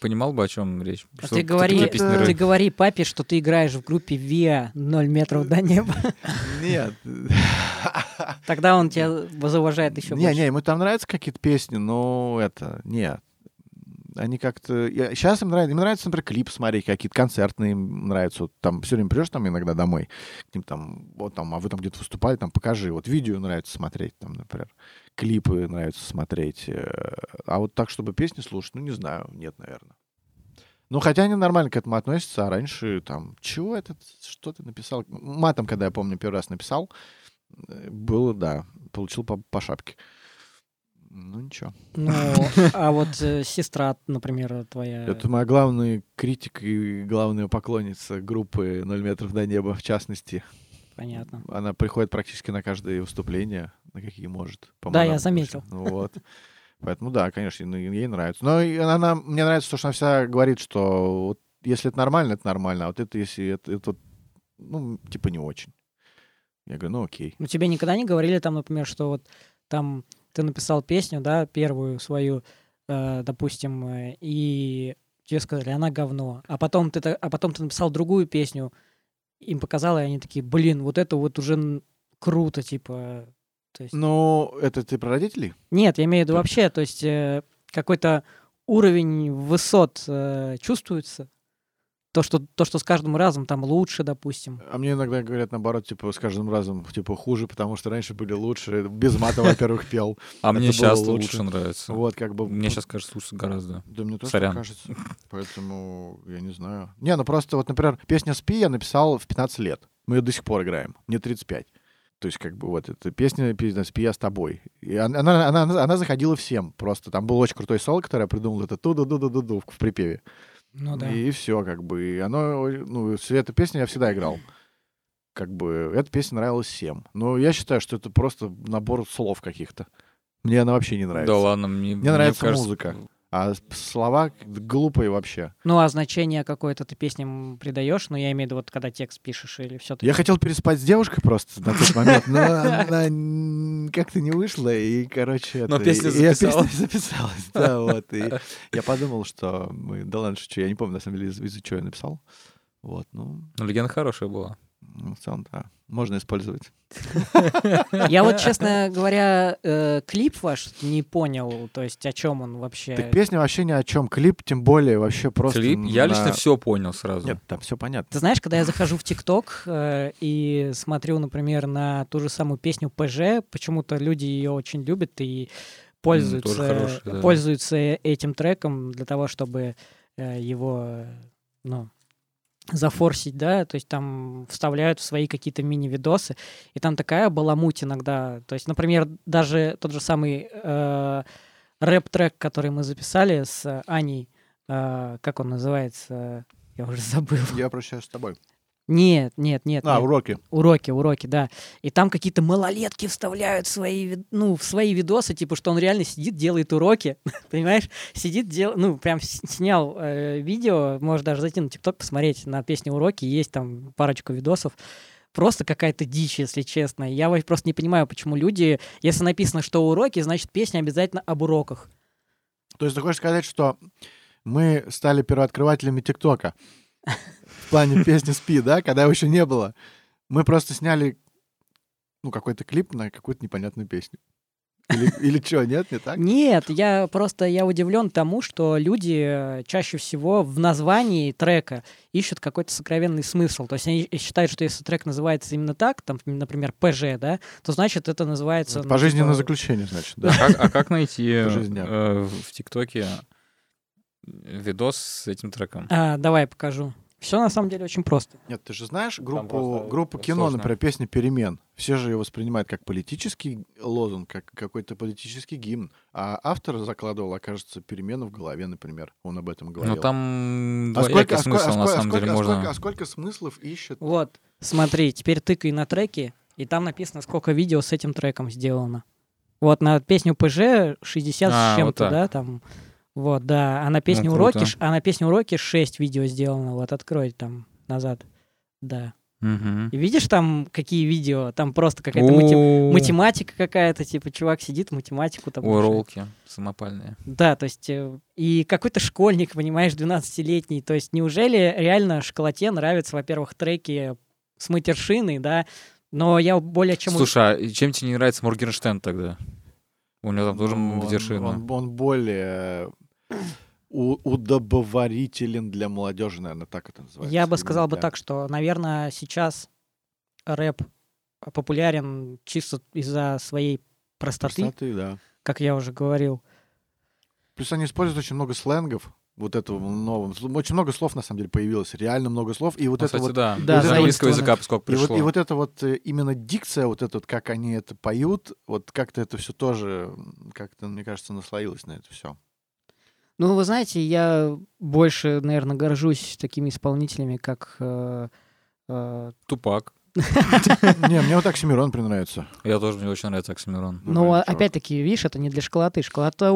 понимал бы, о чем речь. А Что ты говори, песняры? ты говори папе, что ты играешь в группе ВИА 0 метров до неба. Нет. Тогда он тебя зауважает еще Не, больше. не, ему там нравятся какие-то песни, но это, нет. Они как-то... Сейчас им нравится, им нравится, например, клип смотреть, какие-то концертные им нравятся. Вот там все время придешь там иногда домой, к ним там, вот там, а вы там где-то выступали, там покажи. Вот видео нравится смотреть, там, например, клипы нравится смотреть. э, А вот так, чтобы песни слушать, ну, не знаю, нет, наверное. Ну, хотя они нормально к этому относятся, а раньше там, чего это, что ты написал? Матом, когда я помню, первый раз написал, э, было, да, получил по, по шапке. Ну, ничего. Ну, *laughs* а вот э, сестра, например, твоя... Это моя главная критика и главная поклонница группы «Ноль метров до неба», в частности. Понятно. Она приходит практически на каждое выступление, на какие может. по Да, я заметил. Ну, вот. Поэтому, да, конечно, ей нравится. Но она, мне нравится то, что она всегда говорит, что вот если это нормально, это нормально, а вот это если это, это ну, типа не очень. Я говорю, ну окей. Ну, тебе никогда не говорили там, например, что вот там ты написал песню, да, первую свою, э, допустим, э, и тебе сказали, она говно. А потом ты, а потом ты написал другую песню, им показал, и они такие, блин, вот это вот уже круто, типа. То есть... Ну, это ты про родителей? Нет, я имею в виду вообще, то есть э, какой-то уровень высот э, чувствуется. То, что, то, что с каждым разом там лучше, допустим. А мне иногда говорят, наоборот, типа, с каждым разом, типа, хуже, потому что раньше были лучше. Без мата, *laughs* во-первых, пел. А мне сейчас лучше. нравится. Вот, как бы... Мне сейчас кажется лучше гораздо. Да мне тоже кажется. *laughs* Поэтому, я не знаю. Не, ну просто вот, например, песня «Спи» я написал в 15 лет. Мы ее до сих пор играем. Мне 35. То есть, как бы, вот эта песня песня «Спи я с тобой». И она, она, она, она заходила всем. Просто там был очень крутой соло, который я придумал. Это ту-ду-ду-ду-ду в припеве. Ну да. И все, как бы. И оно, ну, эту песню я всегда играл. Как бы, эта песня нравилась всем. Но я считаю, что это просто набор слов каких-то. Мне она вообще не нравится. Да ладно, мне, Мне нравится кажется, музыка. А слова глупые вообще. Ну, а значение какое-то ты песням придаешь, но я имею в виду, вот когда текст пишешь или все-таки. Я хотел переспать с девушкой просто на тот момент, но она *laughs* как-то не вышла, и, короче... Но песня записалась. песня записалась, да, *laughs* вот. И я подумал, что мы... Да ладно, шучу, я не помню, на самом деле, из- из-за чего я написал. Вот, ну, Ну, легенда хорошая была. Ну, в целом, да, можно использовать. Я вот, честно говоря, э, клип ваш не понял, то есть о чем он вообще. Так песня вообще ни о чем, клип тем более вообще просто... Клип, я лично все понял сразу. Нет, там все понятно. Ты знаешь, когда я захожу в ТикТок э, и смотрю, например, на ту же самую песню ПЖ, почему-то люди ее очень любят и пользуются, хорошая, да. пользуются этим треком для того, чтобы э, его, ну, зафорсить, да, то есть там вставляют в свои какие-то мини-видосы, и там такая баламуть иногда, то есть, например, даже тот же самый э, рэп-трек, который мы записали с Аней, э, как он называется, я уже *laughs* забыл. Я прощаюсь с тобой. Нет, нет, нет. А, нет. уроки. Уроки, уроки, да. И там какие-то малолетки вставляют свои, ну, в свои видосы, типа, что он реально сидит, делает уроки, *laughs* понимаешь? Сидит, дел, ну, прям снял э, видео, можешь даже зайти на ТикТок, посмотреть на песню уроки, есть там парочку видосов. Просто какая-то дичь, если честно. Я просто не понимаю, почему люди, если написано, что уроки, значит, песня обязательно об уроках. То есть ты хочешь сказать, что мы стали первооткрывателями ТикТока в плане песни «Спи», да, когда его еще не было. Мы просто сняли, ну, какой-то клип на какую-то непонятную песню. Или, или что, нет, не так? Нет, я просто я удивлен тому, что люди э, чаще всего в названии трека ищут какой-то сокровенный смысл. То есть они считают, что если трек называется именно так, там, например, ПЖ, да, то значит это называется... ну, Пожизненное типа, заключение, значит, *laughs* А да. как, а как найти э, в ТикТоке видос с этим треком? А, давай покажу. Все на самом деле очень просто. Нет, ты же знаешь группу, просто группу кино, сложно. например, песня «Перемен». Все же ее воспринимают как политический лозунг, как какой-то политический гимн. А автор закладывал, окажется, перемены в голове, например. Он об этом говорил. Ну там А сколько, а сколько, смысл, а на сколько- самом а деле, а можно... сколько- а сколько смыслов ищет? Вот, смотри, теперь тыкай на треки, и там написано, сколько видео с этим треком сделано. Вот на песню ПЖ 60 А, с вот чем-то, так. да, там. Вот, да. А на песню Ну, уроки, круто. ш- а на песню уроки 6 видео сделано. Вот открой там назад. Да. Мгм. И видишь там какие видео? Там просто какая-то мати- математика какая-то, типа чувак сидит, математику там. Роллки самопальные. Да, то есть э, и какой-то школьник, понимаешь, 12-летний. То есть неужели реально школоте нравятся, во-первых, треки с матершиной, да? Но я более чем... Слушай, а чем тебе не нравится Моргенштерн тогда? У него там тоже Ну, он- матершина. Он, он более удобоварителен для молодежи, наверное, так это называется. Я бы сказал бы так, что, наверное, сейчас рэп популярен чисто из-за своей простоты, Простоты, да. как я уже говорил. Плюс они используют очень много сленгов, вот этого нового. Очень много слов, на самом деле, появилось. Реально много слов. И вот Ну, это кстати, вот... да. Да, Из английского заимствованных. языка поскольку И вот, пришло. и вот это вот э, именно дикция, вот это вот, как они это поют, вот как-то это все тоже, как-то, мне кажется, наслоилось на это все. Ну, вы знаете, я больше, наверное, горжусь такими исполнителями, как... э, э, Тупак. *laughs* Не, мне вот Оксимирон нравится. Я тоже, мне очень нравится Оксимирон. Но Нормальный чувак. опять-таки, видишь, это не для школоты. Школота,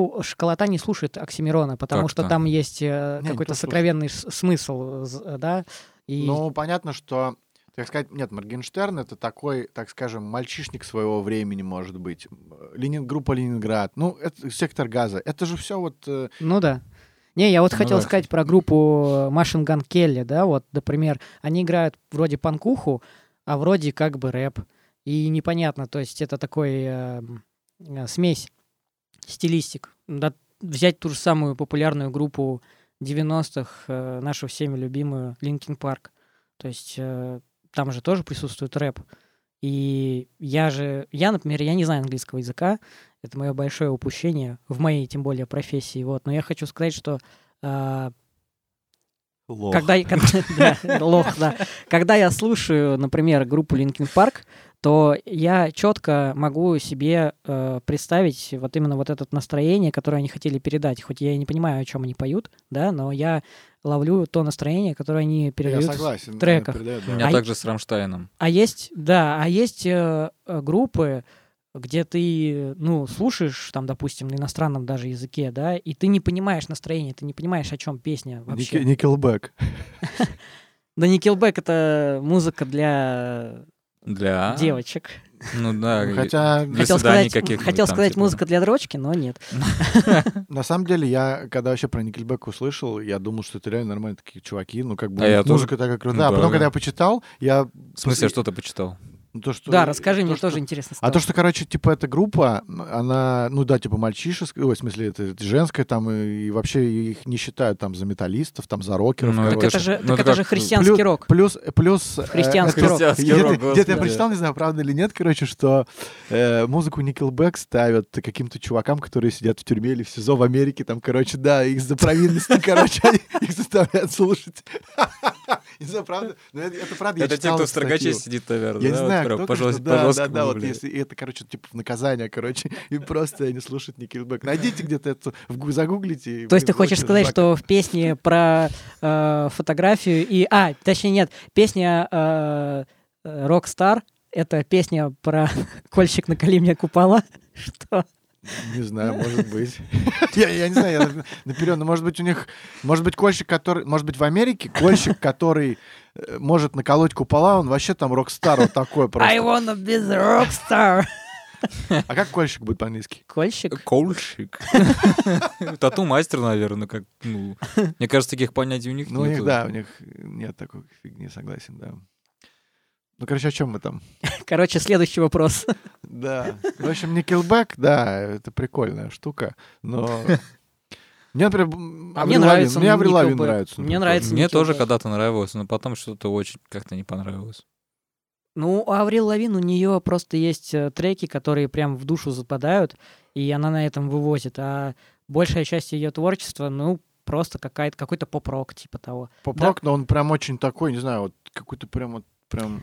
не слушает Оксимирона, потому что там есть э, какой-то сокровенный смысл, з- да? И Ну, понятно, что, так сказать, нет, Моргенштерн это такой, так скажем, мальчишник своего времени, может быть. Ленин, группа Ленинград, ну, это сектор газа. Это же все вот... э, Ну да. Не, я вот Ну хотел да. сказать про группу Machine Gun Kelly, да, вот, например, они играют вроде панкуху, а вроде как бы рэп. И непонятно, то есть это такой э, э, смесь стилистик. Да, взять ту же самую популярную группу 90-х э, нашу всеми любимую Linkin Park. То есть э, там же тоже присутствует рэп. И я же, я, например, я не знаю английского языка, это мое большое упущение в моей, тем более, профессии. Вот. Но я хочу сказать, что э, Лох. когда, когда- *laughs* да, лох, да. Когда я слушаю, например, группу Linkin Park, то я четко могу себе э, представить вот именно вот это настроение, которое они хотели передать. Хоть я и не понимаю, о чем они поют, да, но я ловлю то настроение, которое они Я передают. согласен. треках. передает, У да. меня А- также с Рамштайном. А есть, да, а есть э, группы, где ты, ну, слушаешь, там, допустим, на иностранном даже языке, да, и ты не понимаешь настроение, ты не понимаешь, о чем песня вообще. Никелбэк. *laughs* Да Nickelback — это музыка для Для... девочек. Ну да. Ну, Хотя, Для Хотел сказать, каких-нибудь хотел там, сказать типа. музыка для дрочки, но нет. *laughs* на самом деле, я, когда вообще про Никельбэк услышал, я думал, что это реально нормальные такие чуваки. Ну, как бы, А я музыка такая крутая. Ну а потом, да, когда да. я почитал, я... В смысле, что ты почитал? Ну, то, что... Да, расскажи, то, мне что- тоже интересно А стало. то, что, короче, типа, эта группа, она, ну да, типа, мальчишеская, ой, в смысле, это, женская там, и, и вообще их не считают там за металлистов, там, за рокеров, Ну, Так короче. это же, ну, так это же как- христианский Плюс- рок. Плюс, плюс... э, Христианский это- рок. Христианский Где-то рок, где-то я прочитал, не знаю, правда или нет, короче, что э, музыку Nickelback ставят каким-то чувакам, которые сидят в тюрьме или в СИЗО в Америке, там, короче, да, их за провинности, короче, они *laughs* их заставляют слушать. *laughs* Не знаю, правда? Но это это правда, я Это те, кто в строгаче сидит, наверное. Я не знаю, прям кто, по конечно, жест- да, по да, да, вот если и это, короче, типа в наказание, короче, *laughs* и просто они слушают Nickelback. Найдите где-то это, загуглите. и То есть ты хочешь сказать, что в песне про э, фотографию и... А, точнее нет, песня э, э, Rockstar — это песня про *laughs* «Кольщик наколи мне купола». *laughs* Что? Не знаю, может быть. *laughs* Я, я не знаю, я наперед, но может быть у них, может быть кольщик, который, может быть в Америке кольщик, который э, может наколоть купола, он вообще там рок-стар вот такой I просто. wanna be the rockstar. А как кольщик будет по-английски? Кольщик? Колщик. *laughs* Тату-мастер, наверное, как, ну, мне кажется, таких понятий у них Ну, у них, нету. да, у них нет такой фигни, согласен, да. Ну, короче, о чем мы там? *laughs* Короче, следующий вопрос. *laughs* Да. В общем, Nickelback, да, это прикольная штука, но... *laughs* Мне, например, А мне нравится Мне Аврил Лавин нравится. Мне нравится тоже. Мне тоже когда-то нравилось, но потом что-то очень как-то не понравилось. Ну, у Аврил Лавин у нее просто есть э, треки, которые прям в душу западают, и она на этом вывозит. А большая часть ее творчества, ну, просто какая-то, какой-то поп-рок, типа того. Поп-рок, но он прям очень такой, не знаю, вот какой-то прям вот прям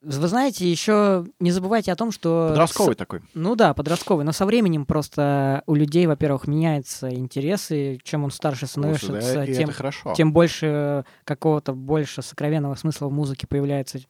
Вы знаете, еще не забывайте о том, что... подростковый такой. с- Ну да, подростковый. Но со временем просто у людей, во-первых, меняются интересы. Чем он старше Слушай, становится, да, тем, тем больше какого-то больше сокровенного смысла в музыке появляется.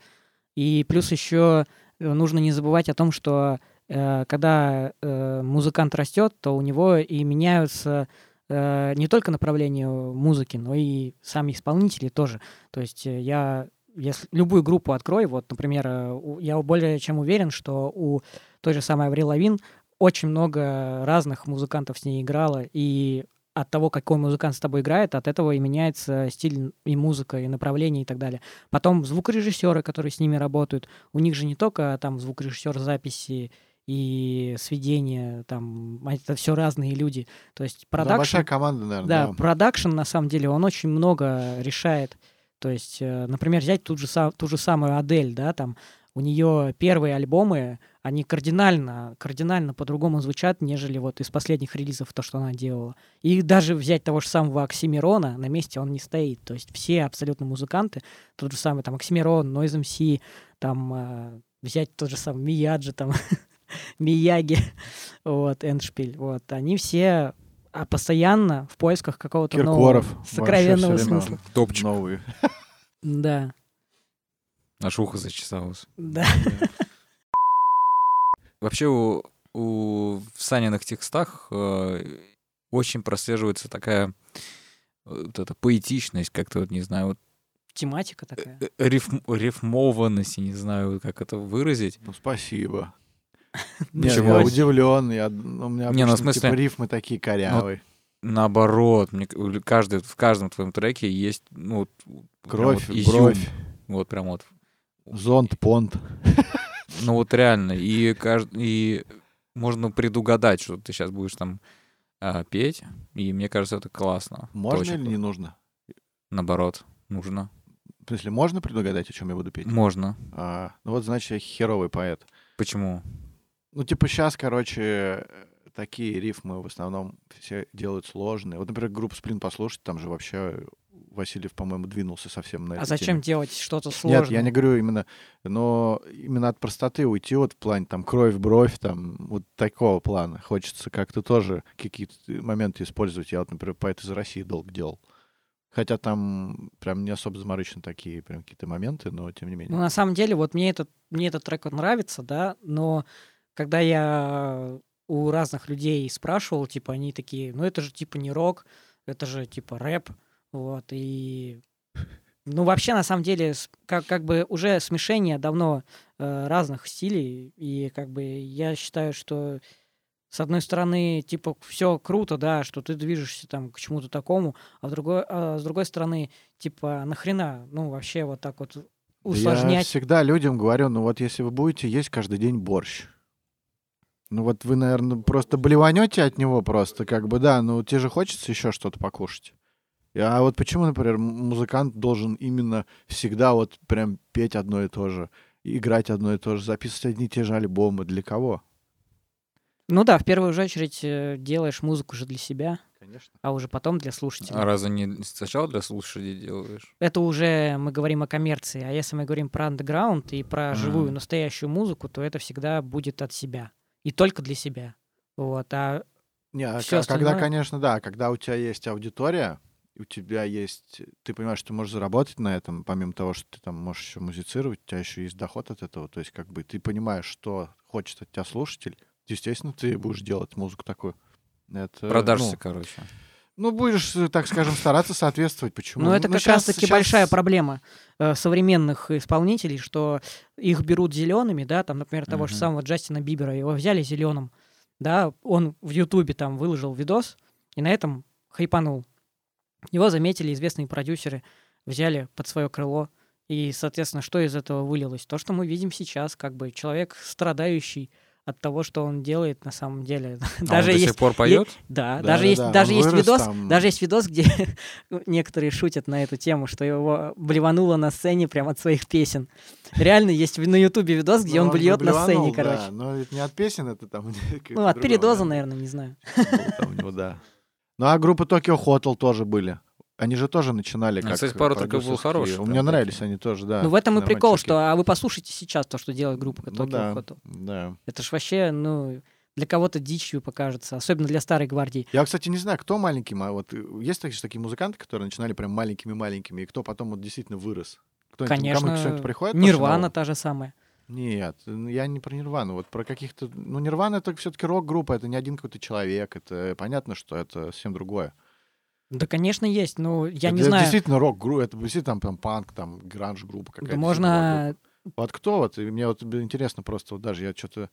И плюс еще нужно не забывать о том, что э, когда э, музыкант растет, то у него и меняются э, не только направления музыки, но и сами исполнители тоже. То есть э, я если любую группу открою, вот, например, э, я более чем уверен, что у той же самой Аврил Лавин очень много разных музыкантов с ней играло, и от того, какой музыкант с тобой играет, от этого и меняется стиль и музыка, и направление, и так далее. Потом звукорежиссеры, которые с ними работают, у них же не только там звукорежиссер записи и сведения, там, а это все разные люди. То есть Да, продакшн... большая команда, наверное. Да, продакшн, на самом деле, он очень много решает. То есть, э, например, взять ту же, ту же самую Адель, да, там, у нее первые альбомы, они кардинально, кардинально по-другому звучат, нежели вот из последних релизов то, что она делала. И даже взять того же самого Оксимирона, на месте он не стоит. То есть все абсолютно музыканты, тот же самый там Оксимирон, Noize MC, там э, взять тот же самый Мияджи, там, *laughs* Мияги, *laughs* вот, Эндшпиль, вот, они все а постоянно в поисках какого-то нового сокровенного смысла. Топчик. Новые. *laughs* Да, Аж ухо зачесалось. да. *laughs* Вообще у, у в Саниных текстах э, очень прослеживается такая э, вот эта поэтичность, как-то вот, не знаю, вот, Тематика такая. э, рифм- рифмованность, я не знаю, как это выразить. Ну, спасибо. *laughs* Не, Почему? я удивлен. Я, ну, у меня Не, ну, в обычно, смысле- типа, рифмы такие корявые. Наоборот, мне, каждый, в каждом твоем треке есть ну, Кровь, вот изюм. бровь, Вот прям вот. зонт, понт. Ну вот реально. И, кажд... и можно предугадать, что ты сейчас будешь там а, петь, и мне кажется, это классно. Можно очень или не нужно? Наоборот, нужно. В смысле, можно предугадать, о чем я буду петь? Можно. А, ну вот, значит, я херовый поэт. Почему? Ну, типа, сейчас, короче, такие рифмы в основном все делают сложные. Вот, например, группу Сплин послушать, там же вообще Васильев, по-моему, двинулся совсем на А зачем теме. делать что-то сложное? Нет, я не говорю именно, но именно от простоты уйти вот в плане там кровь бровь, там вот такого плана. Хочется как-то тоже какие-то моменты использовать. Я вот, например, поэт из России долго делал. Хотя там прям не особо заморочены такие прям какие-то моменты, но тем не менее. Ну, на самом деле, вот мне этот, мне этот трек вот нравится, да, но когда я у разных людей спрашивал, типа, они такие, ну, это же, типа, не рок, это же, типа, рэп, вот, и... Ну, вообще, на самом деле, как, как бы уже смешение давно э, разных стилей, и как бы я считаю, что с одной стороны, типа, все круто, да, что ты движешься там к чему-то такому, а, другой, а с другой стороны, типа, нахрена, ну, вообще вот так вот Да Я усложнять. всегда людям говорю, ну вот если вы будете есть каждый день борщ, ну вот вы, наверное, просто блеванете от него просто, как бы, да, ну тебе же хочется еще что-то покушать. И- А вот почему, например, музыкант должен именно всегда вот прям петь одно и то же, играть одно и то же, записывать одни и те же альбомы? Для кого? Ну да, в первую же очередь э, делаешь музыку же для себя, Конечно. а уже потом для слушателей. А разве не сначала для слушателей делаешь? Это уже мы говорим о коммерции, а если мы говорим про андеграунд и про живую настоящую музыку, то это всегда будет от себя и только для себя. Вот, а Не, а Всё ка- когда, остальное- конечно, да, когда у тебя есть аудитория, у тебя есть, ты понимаешь, что ты можешь заработать на этом, помимо того, что ты там можешь еще музицировать, у тебя еще есть доход от этого, то есть как бы ты понимаешь, что хочет от тебя слушатель, естественно, ты будешь делать музыку такую. Это, Продашься, ну, короче. Ну, будешь, э, так скажем, стараться соответствовать. Почему? Ну, это как щас- раз-таки щас- большая проблема э, современных исполнителей, что их берут зелеными, да, там, например, того же Мгм. самого Джастина Бибера, его взяли зеленым, да, он в Ютубе там выложил видос, и на этом хайпанул. Его заметили известные продюсеры, взяли под свое крыло, и, соответственно, что из этого вылилось? То, что мы видим сейчас, как бы человек страдающий от того, что он делает на самом деле. *laughs* А он Даже до есть сих пор поет? да, Да, даже да, есть, да, даже он есть видос, там. даже есть видос, где *laughs* некоторые шутят на эту тему, что его блевануло на сцене прямо от своих песен. Реально есть на Ютубе видос, где Ну, он блюет на сцене, да, короче. но это не от песен, это там... *laughs* Ну, от передоза, наверное, не знаю. Там у него, да. Ну, а группа Tokyo Hotel тоже были. Они же тоже начинали Ну, как кстати, пару треков было продюсерские. хороших У там меня нравились таких. они тоже, да. ну, в этом и прикол, чуваки. что а вы послушайте сейчас то, что делает группа Ну Tokyo да, Hotel. да. Это ж вообще, ну, для кого-то дичью покажется, особенно для старой гвардии. Я, кстати, не знаю, кто маленький, а вот э, есть такие, такие музыканты, которые начинали прям маленькими-маленькими, и кто потом вот действительно вырос? Кому-нибудь Конечно, что-нибудь приходит? Нирвана та же самая. Нет, я не про Нирвану, вот про каких-то... Ну, Нирвана — это все-таки рок-группа, это не один какой-то человек, это понятно, что это совсем другое. Да, конечно, есть. Ну, я это не знаю. действительно рок-группа, это действительно там, там панк, там гранж-группа какая-то. Да можно... Вот кто вот? И мне вот интересно просто, вот даже я что-то...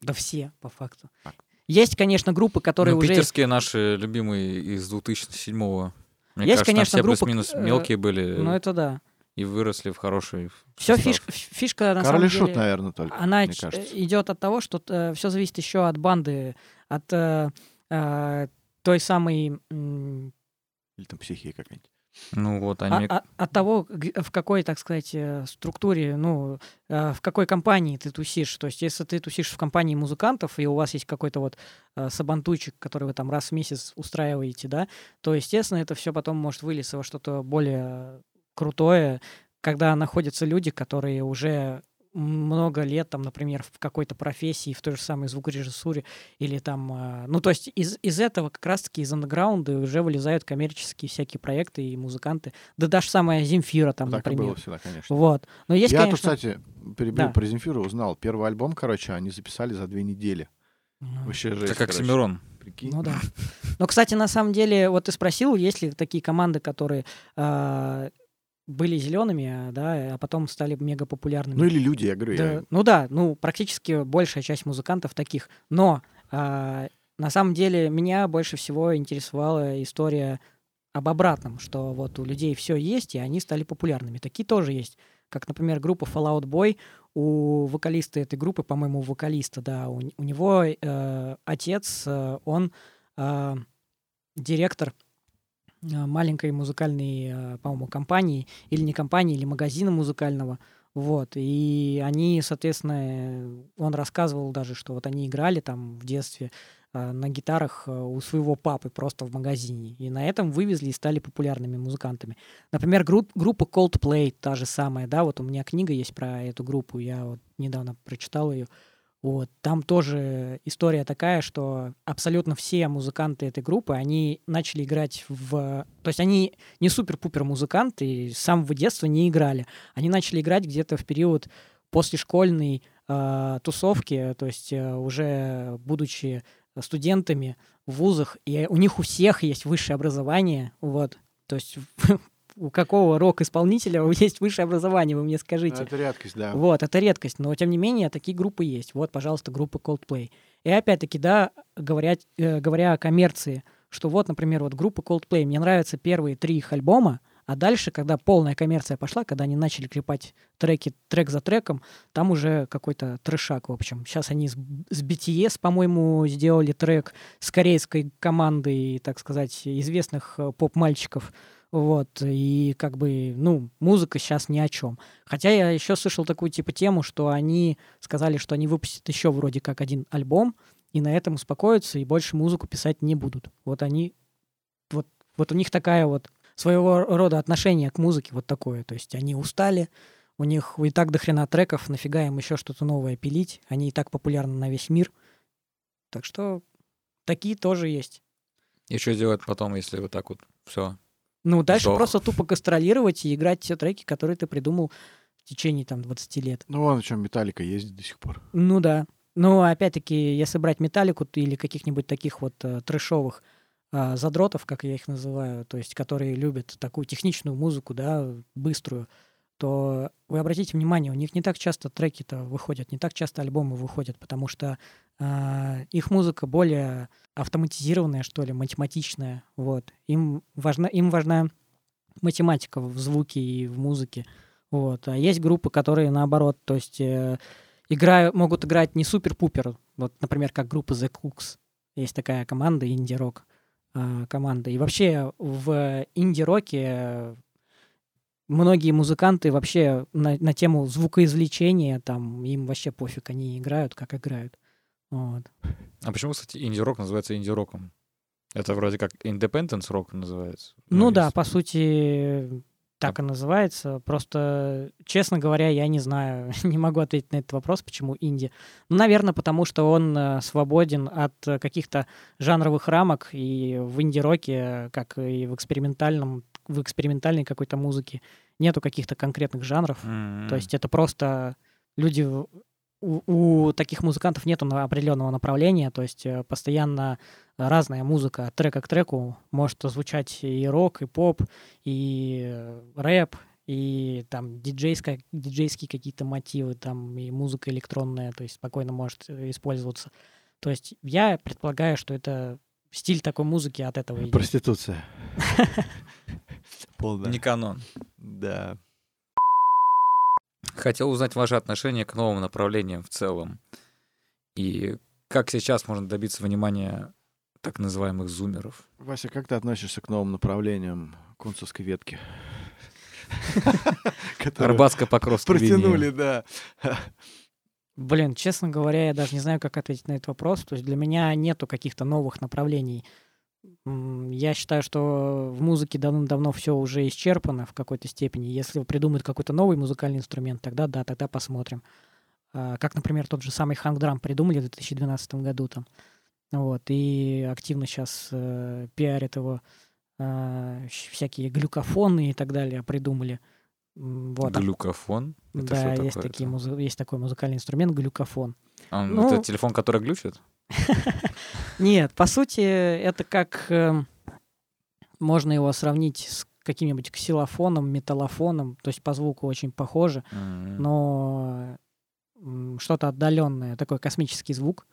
Да все, по факту. Так. Есть, конечно, группы, которые ну, уже... питерские наши любимые из 2007-го. Мне Есть, кажется, там конечно, все группы, плюс-минус э, мелкие были Ну, это да. и выросли в хороший Все состав. фишка, фишка на Король самом Шут, деле... наверное, только, она идет от того, что все зависит еще от банды, от э, э, той самой, Или там психия какая-нибудь. Ну вот, а- они... а- от того, в какой, так сказать, э, структуре, ну, э, в какой компании ты тусишь. То есть, если ты тусишь в компании музыкантов, и у вас есть какой-то вот э, сабантуйчик, который вы там раз в месяц устраиваете, да, то, естественно, это все потом может вылиться во что-то более крутое, когда находятся люди, которые уже много лет, там, например, в какой-то профессии, в той же самой звукорежиссуре, или там, э, ну, то есть из, из этого как раз-таки из андеграунда уже вылезают коммерческие всякие проекты и музыканты. Да даже самая Земфира там, так например. было всегда, конечно. Вот. Но есть, я конечно... тут, кстати, перебил Да. про Земфиру, узнал. Первый альбом, короче, они записали за две недели. Ну, Вообще жесть, Это как короче. Семирон. Прикинь. Ну да. Но, кстати, на самом деле, вот ты спросил, есть ли такие команды, которые а, были зелеными, да, а потом стали мега популярными. Ну или люди, я говорю. Да, я- Ну да, ну практически большая часть музыкантов таких. Но а, на самом деле меня больше всего интересовала история об обратном, что вот у людей все есть, и они стали популярными. Такие тоже есть. Как, например, группа Fallout Boy. У вокалиста этой группы, по-моему, у вокалиста, да, у, у него э, отец, э, он а, директор а, маленькой музыкальной, а, по-моему, компании, или не компании, или магазина музыкального. Вот, и они, соответственно, он рассказывал даже, что вот они играли там в детстве на гитарах у своего папы просто в магазине. И на этом вывезли и стали популярными музыкантами. Например, гру- группа Coldplay, та же самая, да, вот у меня книга есть про эту группу, я вот недавно прочитал ее. Вот. Там тоже история такая, что абсолютно все музыканты этой группы, они начали играть в... То есть они не супер-пупер музыканты, с самого детства не играли. Они начали играть где-то в период после школьной э, тусовки, то есть э, уже будучи студентами в вузах, и у них у всех есть высшее образование, вот. То есть *laughs* у какого рок-исполнителя *laughs* есть высшее образование, вы мне скажите. Это редкость, да. Вот, это редкость, но тем не менее такие группы есть. Вот, пожалуйста, группа Coldplay. И опять-таки, да, говоря, э, говоря о коммерции, что вот, например, вот группа Coldplay, мне нравятся первые три их альбома, а дальше, когда полная коммерция пошла, когда они начали клепать треки трек за треком, там уже какой-то трешак, в общем. Сейчас они с, с BTS, по-моему, сделали трек с корейской командой, так сказать, известных э, поп-мальчиков. Вот, и как бы, ну, музыка сейчас ни о чем. Хотя я еще слышал такую типа тему, что они сказали, что они выпустят еще вроде как один альбом, и на этом успокоятся, и больше музыку писать не будут. Вот они, вот, вот у них такая вот своего рода отношение к музыке вот такое. То есть они устали, у них и так дохрена треков, нафига им еще что-то новое пилить. Они и так популярны на весь мир. Так что такие тоже есть. И что делать потом, если вот так вот все ну, дальше Сдох. просто тупо гастролировать и играть те треки, которые ты придумал в течение там 20 лет. Ну, вон о чем Металлика ездит до сих пор. Ну да. Но опять-таки, если брать металлику или каких-нибудь таких вот э, трэшовых э, задротов, как я их называю, то есть которые любят такую техничную музыку, да, быструю, то вы обратите внимание, у них не так часто треки-то выходят, не так часто альбомы выходят, потому что э, их музыка более автоматизированная, что ли, математичная. Вот. Им важна, им важна математика в звуке и в музыке. Вот. А есть группы, которые наоборот, то есть э, играют, могут играть не супер-пупер. Вот, например, как группа The Cooks. Есть такая команда, инди-рок э, команда. И вообще в инди-роке многие музыканты вообще на, на тему звукоизвлечения, там, им вообще пофиг, они играют, как играют. Вот. А почему, кстати, инди-рок называется инди-роком? Это вроде как independence рок называется. Ну, да, если- по сути, так и называется. Просто, честно говоря, я не знаю, *laughs* не могу ответить на этот вопрос, почему инди. Ну, наверное, потому что он э, свободен от каких-то жанровых рамок, и в инди-роке, как и в экспериментальном, в экспериментальной какой-то музыке, нету каких-то конкретных жанров. М-м. То есть это просто люди у, у таких музыкантов нету на- определенного направления, то есть э, постоянно разная музыка от трека к треку может звучать и рок, и поп, и рэп, и там диджейская, диджейские какие-то мотивы, там и музыка электронная, то есть спокойно может э, использоваться. То есть я предполагаю, что это стиль такой музыки от этого. Проституция. *laughs* Полная. Не канон. Да. Хотел узнать ваше отношение к новым направлениям в целом. И как сейчас можно добиться внимания так называемых зумеров? Вася, как ты относишься к новым направлениям кунцевской ветки? *laughs* Которые Арбатско-Покровская Протянули, да. Блин, честно говоря, я даже не знаю, как ответить на этот вопрос. То есть для меня нету каких-то новых направлений. Я считаю, что в музыке давным-давно все уже исчерпано в какой-то степени. Если придумают какой-то новый музыкальный инструмент, тогда да, тогда посмотрим. А, Как, например, тот же самый хангдрам придумали в 2012 году там. Вот, и активно сейчас пиарят его щ- всякие глюкофоны и так далее придумали. Вот. Глюкофон? Это да, есть, такое? такие, музы- есть такой музыкальный инструмент глюкофон. А, Ну- Это телефон, который глючит? *laughs* Нет, по сути, это как эм, можно его сравнить с каким-нибудь ксилофоном, металлофоном, то есть по звуку очень похоже, но что-то отдаленное, такой космический звук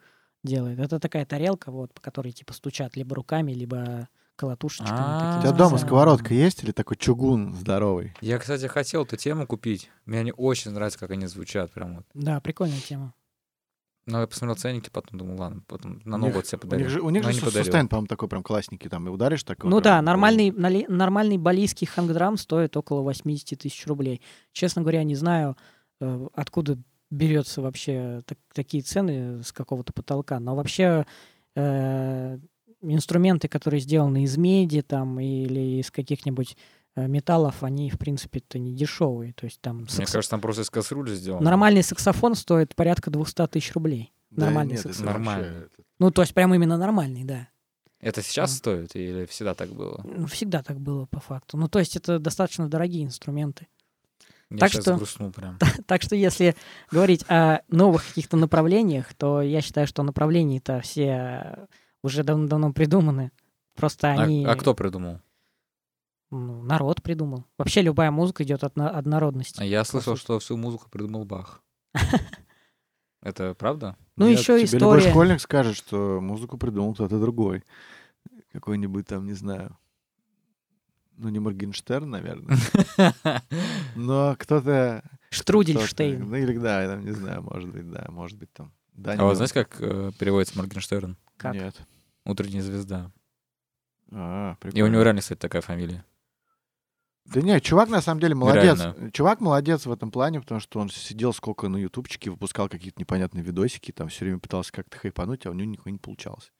делает. Это такая тарелка, вот, по которой типа стучат либо руками, либо колотушечками. А. У тебя дома сковородка есть или такой чугун здоровый? Я, кстати, хотел эту тему купить. Мне они очень нравятся, как они звучат. Прям вот. Да, прикольная тема. Ну, я посмотрел ценники, потом думал, ладно, потом на У Новый год себе У подарю. них же, у них Но же не су- подарил. сустейн, по-моему, такой прям классненький, там, и ударишь такой. Ну да, нормальный, нали- нормальный балийский хангдрам стоит около 80 тысяч рублей. Честно говоря, не знаю, э, откуда берется вообще так- такие цены с какого-то потолка. Но вообще э, инструменты, которые сделаны из меди там или из каких-нибудь металлов, они, в принципе-то, не дешевые. То есть там Мне кажется, там просто из кастрюли сделано. нормальный саксофон стоит порядка 200 тысяч рублей. нормальный нет, саксофон. Нормальный. Ну, то есть прям именно нормальный, да. Это сейчас Мгм. стоит или всегда так было? Ну, всегда так было по факту. Ну, то есть это достаточно дорогие инструменты. Я Так сейчас что- грустнул прям. *laughs* Так что если говорить о новых каких-то направлениях, то я считаю, что направления-то все уже давно-давно придуманы. Просто А- они... А, кто придумал? Ну, народ придумал. Вообще любая музыка идет от, народности. А Я слышал, сути. что всю музыку придумал Бах. *laughs* Это правда? Ну, Нет, еще тебе любой история. школьник скажет, что музыку придумал кто-то другой. Какой-нибудь там, не знаю, ну, не Моргенштерн, наверное, *laughs* но кто-то... Штрудельштейн. Ну, или, да, я там не знаю, может быть, да, может быть, там... А вот знаете, как э, переводится Моргенштерн? Как? Нет. Утренняя звезда. А, И у прикольно. него реально, кстати, такая фамилия. Да нет, чувак на самом деле молодец. Реально. Чувак молодец в этом плане, потому что он сидел сколько на ютубчике, выпускал какие-то непонятные видосики, там все время пытался как-то хайпануть, а у него нихуя не получалось.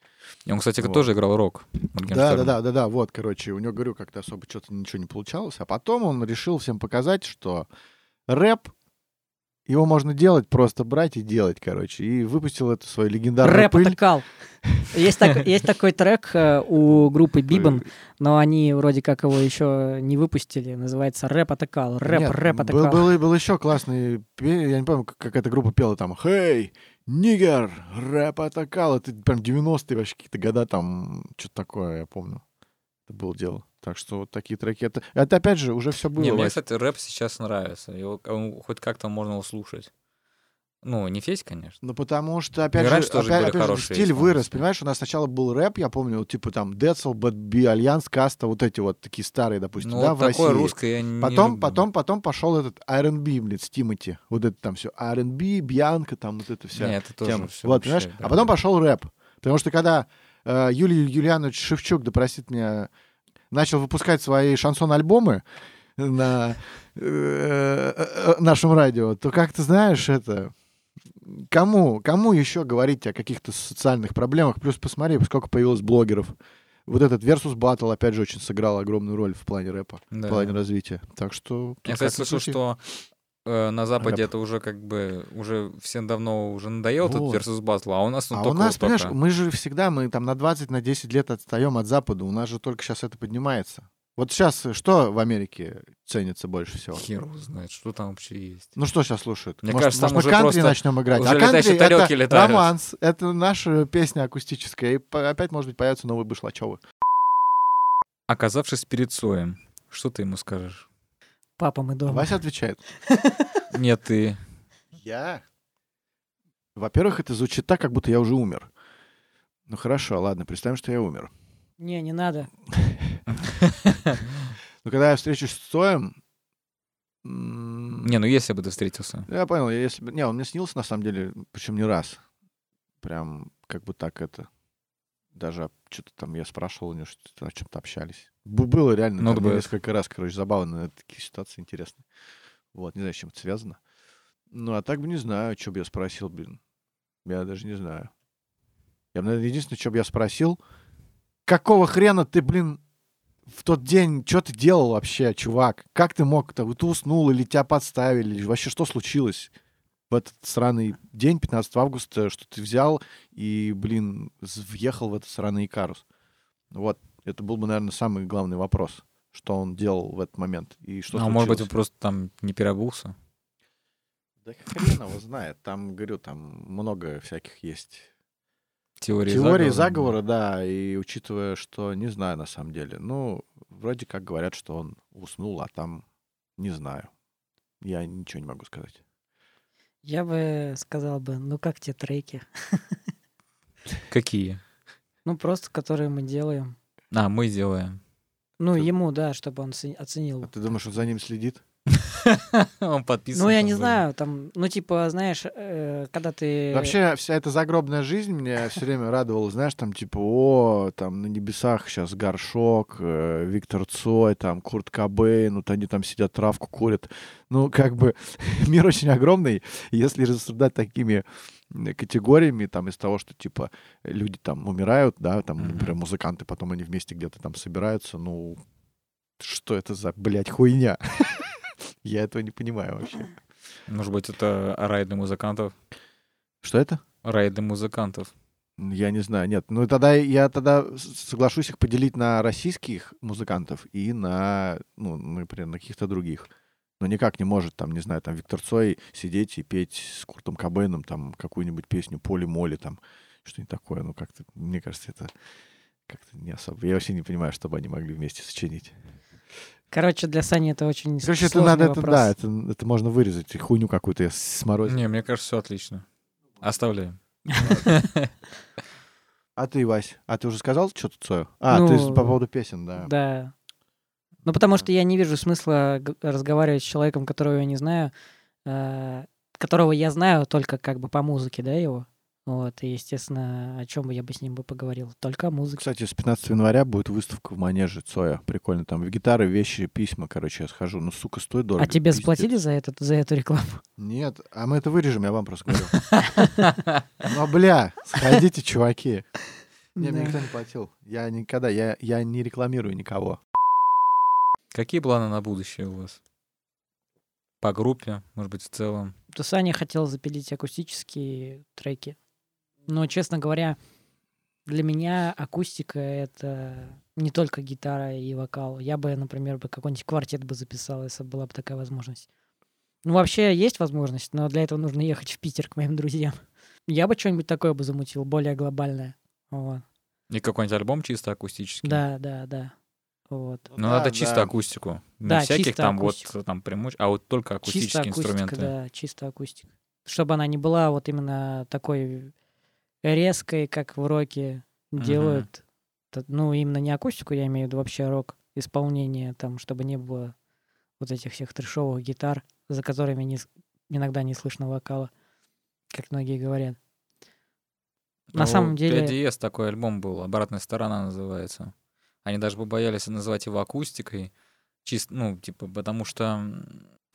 И он, кстати, Вот. тоже играл рок. Да, да, да, да, да, вот, короче, у него, говорю, как-то особо что-то ничего не получалось, а потом он решил всем показать, что рэп, его можно делать, просто брать и делать, короче, и выпустил эту свою легендарную Рэп пыль. атакал. Есть, так- *laughs* есть такой трек э, у группы Бибан, но они вроде как его еще не выпустили. Называется Рэп атакал. Рэп, Нет, рэп был, атакал. был, был еще классный, я не помню, как эта группа пела там, «Хей, нигер, рэп атакал». Это прям 90-е вообще какие-то года там, что-то такое, я помню. Это было дело. Так что вот такие треки. Это, это опять же, уже все было. Не, мне, кстати, рэп сейчас нравится. Его хоть как-то можно его слушать. Ну, не весь, конечно. Ну, потому что, опять И же, опять, опять же, стиль исполнители. вырос. Понимаешь, у нас сначала был рэп, я помню, вот, типа там Децл, Bad B. Альянс, Каста, вот эти вот такие старые, допустим, Ну, да, вот в такое России. русское я не Потом, люблю. потом, потом пошел этот R&B, блин, с Тимати. Вот это там все. R&B, Бьянка, там вот это вся Не, это тоже тема. всё вот, вообще, понимаешь? да, а потом да. пошел рэп. Потому что когда Юлий Юлианович Шевчук, да простит меня, начал выпускать свои шансон-альбомы на э, э, э, нашем радио, то как ты знаешь это... Кому, кому еще говорить о каких-то социальных проблемах? Плюс посмотри, сколько появилось блогеров. Вот этот Versus Battle, опять же, очень сыграл огромную роль в плане рэпа, Да. в плане развития. Так что... Я, кстати, слышал, что э, на Западе Рэп. это уже как бы уже всем давно уже надоел Вот. этот versus battle, а у нас ну, а у только нас, вот понимаешь, только. мы же всегда, мы там на 20, на 10 лет отстаем от Запада. У нас же только сейчас это поднимается. Вот сейчас что в Америке ценится больше всего? Хер знает, что там вообще есть. Ну что сейчас слушают? Мне может, кажется, там может, мы уже кантри начнем играть? уже а кантри это летают. романс, это наша песня акустическая. И опять, может быть, появятся новые Башлачевы. Оказавшись перед Соем, что ты ему скажешь? Папа, мы дома. Вася отвечает. *laughs* Нет, ты. Я? Во-первых, это звучит так, как будто я уже умер. Ну хорошо, ладно, представим, что я умер. Не, не надо. *laughs* Но когда я встречусь с Цоем... Не, ну если бы ты встретился. Я понял, я если бы... Не, он мне снился, на самом деле, причем не раз. Прям как бы так это... Даже что-то там я спрашивал у него, что-то о чем-то общались. Было реально там да. несколько раз, короче, забавно. Такие ситуации интересные. Вот, не знаю, с чем это связано. Ну, а так бы не знаю, что бы я спросил, блин. Я даже не знаю. Я, бы, наверное, единственное, что бы я спросил, какого хрена ты, блин, в тот день, что ты делал вообще, чувак? Как ты мог-то? Вот Ты уснул или тебя подставили? Или вообще что случилось в этот сраный день, 15 августа, что ты взял и, блин, въехал в этот сраный Икарус? Вот, это был бы, наверное, самый главный вопрос, что он делал в этот момент и что а может быть, он просто там не переобулся? Да хрен его знает. Там, говорю, там много всяких есть Теории, Теории заговора. заговора, да, и учитывая, что не знаю на самом деле. Ну, вроде как говорят, что он уснул, а там не знаю. Я ничего не могу сказать. Я бы сказал бы, ну как те треки? Какие? Ну просто, которые мы делаем. А, мы делаем. Ну, Ты- ему, да, чтобы он оценил. А ты думаешь, он за ним следит? *laughs* Он подписан. Ну, я не знаю, там, ну, типа, знаешь, э, когда ты... Вообще, вся эта загробная жизнь меня все время радовала, знаешь, там, типа, о, там, на небесах сейчас горшок, э, Виктор Цой, там, Курт Кобейн, вот они там сидят, травку курят. Ну, как бы, *laughs* мир очень огромный, если рассуждать такими категориями, там, из того, что, типа, люди там умирают, да, там, например, музыканты, потом они вместе где-то там собираются, ну, что это за, блядь, хуйня? *laughs* Я этого не понимаю вообще. Может быть, это рай для музыкантов? Что это? Рай для музыкантов. Я не знаю, нет. Ну тогда я тогда соглашусь их поделить на российских музыкантов и на, ну, например, на каких-то других. Но никак не может, там, не знаю, там Виктор Цой сидеть и петь с Куртом Кобейном там какую-нибудь песню «Поли-моли» там, что-нибудь такое. Ну как-то, мне кажется, это как-то не особо. Я вообще не понимаю, чтобы они могли вместе сочинить. Короче, для Сани это очень Короче, это сложный надо, это, вопрос. да, это, это можно вырезать, хуйню какую-то я сморозил. Не, мне кажется, все отлично. Оставляем. А ты, Вась, а ты уже сказал что-то Цою? А, ты Ну, по поводу песен, да. Да. Ну, потому что я не вижу смысла разговаривать с человеком, которого я не знаю, э, которого я знаю только как бы по музыке, да, его. Вот, и, естественно, о чем бы я бы с ним бы поговорил? Только о музыке. Кстати, с 15 января будет выставка в Манеже Цоя. Прикольно. Там в гитары, вещи, письма, короче, я схожу. Ну, сука, стоит дорого. А тебе пиздец. заплатили за, этот, за эту рекламу? *laughs* Нет, а мы это вырежем, я вам просто говорю. Ну, бля, сходите, чуваки. Не, *laughs* мне никто не платил. Я никогда, я, я не рекламирую никого. Какие планы на будущее у вас? По группе, может быть, в целом? То Саня хотел запилить акустические треки. Но, честно говоря, для меня акустика — это не только гитара и вокал. Я бы, например, бы какой-нибудь квартет бы записал, если бы была бы такая возможность. Ну, вообще есть возможность, но для этого нужно ехать в Питер к моим друзьям. *laughs* Я бы что-нибудь такое бы замутил, более глобальное. Вот. И какой-нибудь альбом чисто акустический? Да, да, да. Вот. Ну, Да, надо чисто да. акустику. Не Да, всяких чисто там акустику. вот там примуч, а вот только Чисто акустические акустика, инструменты. да, чисто акустика. Чтобы она не была вот именно такой резкой, как в роке делают. Т- Ну, именно не акустику, я имею в виду вообще рок исполнение, там, чтобы не было вот этих всех трешовых гитар, за которыми не иногда не слышно вокала, как многие говорят. На Ну, самом деле- 5DS такой альбом был, «Обратная сторона» называется. Они даже побоялись называть его акустикой, чисто, ну, типа, потому что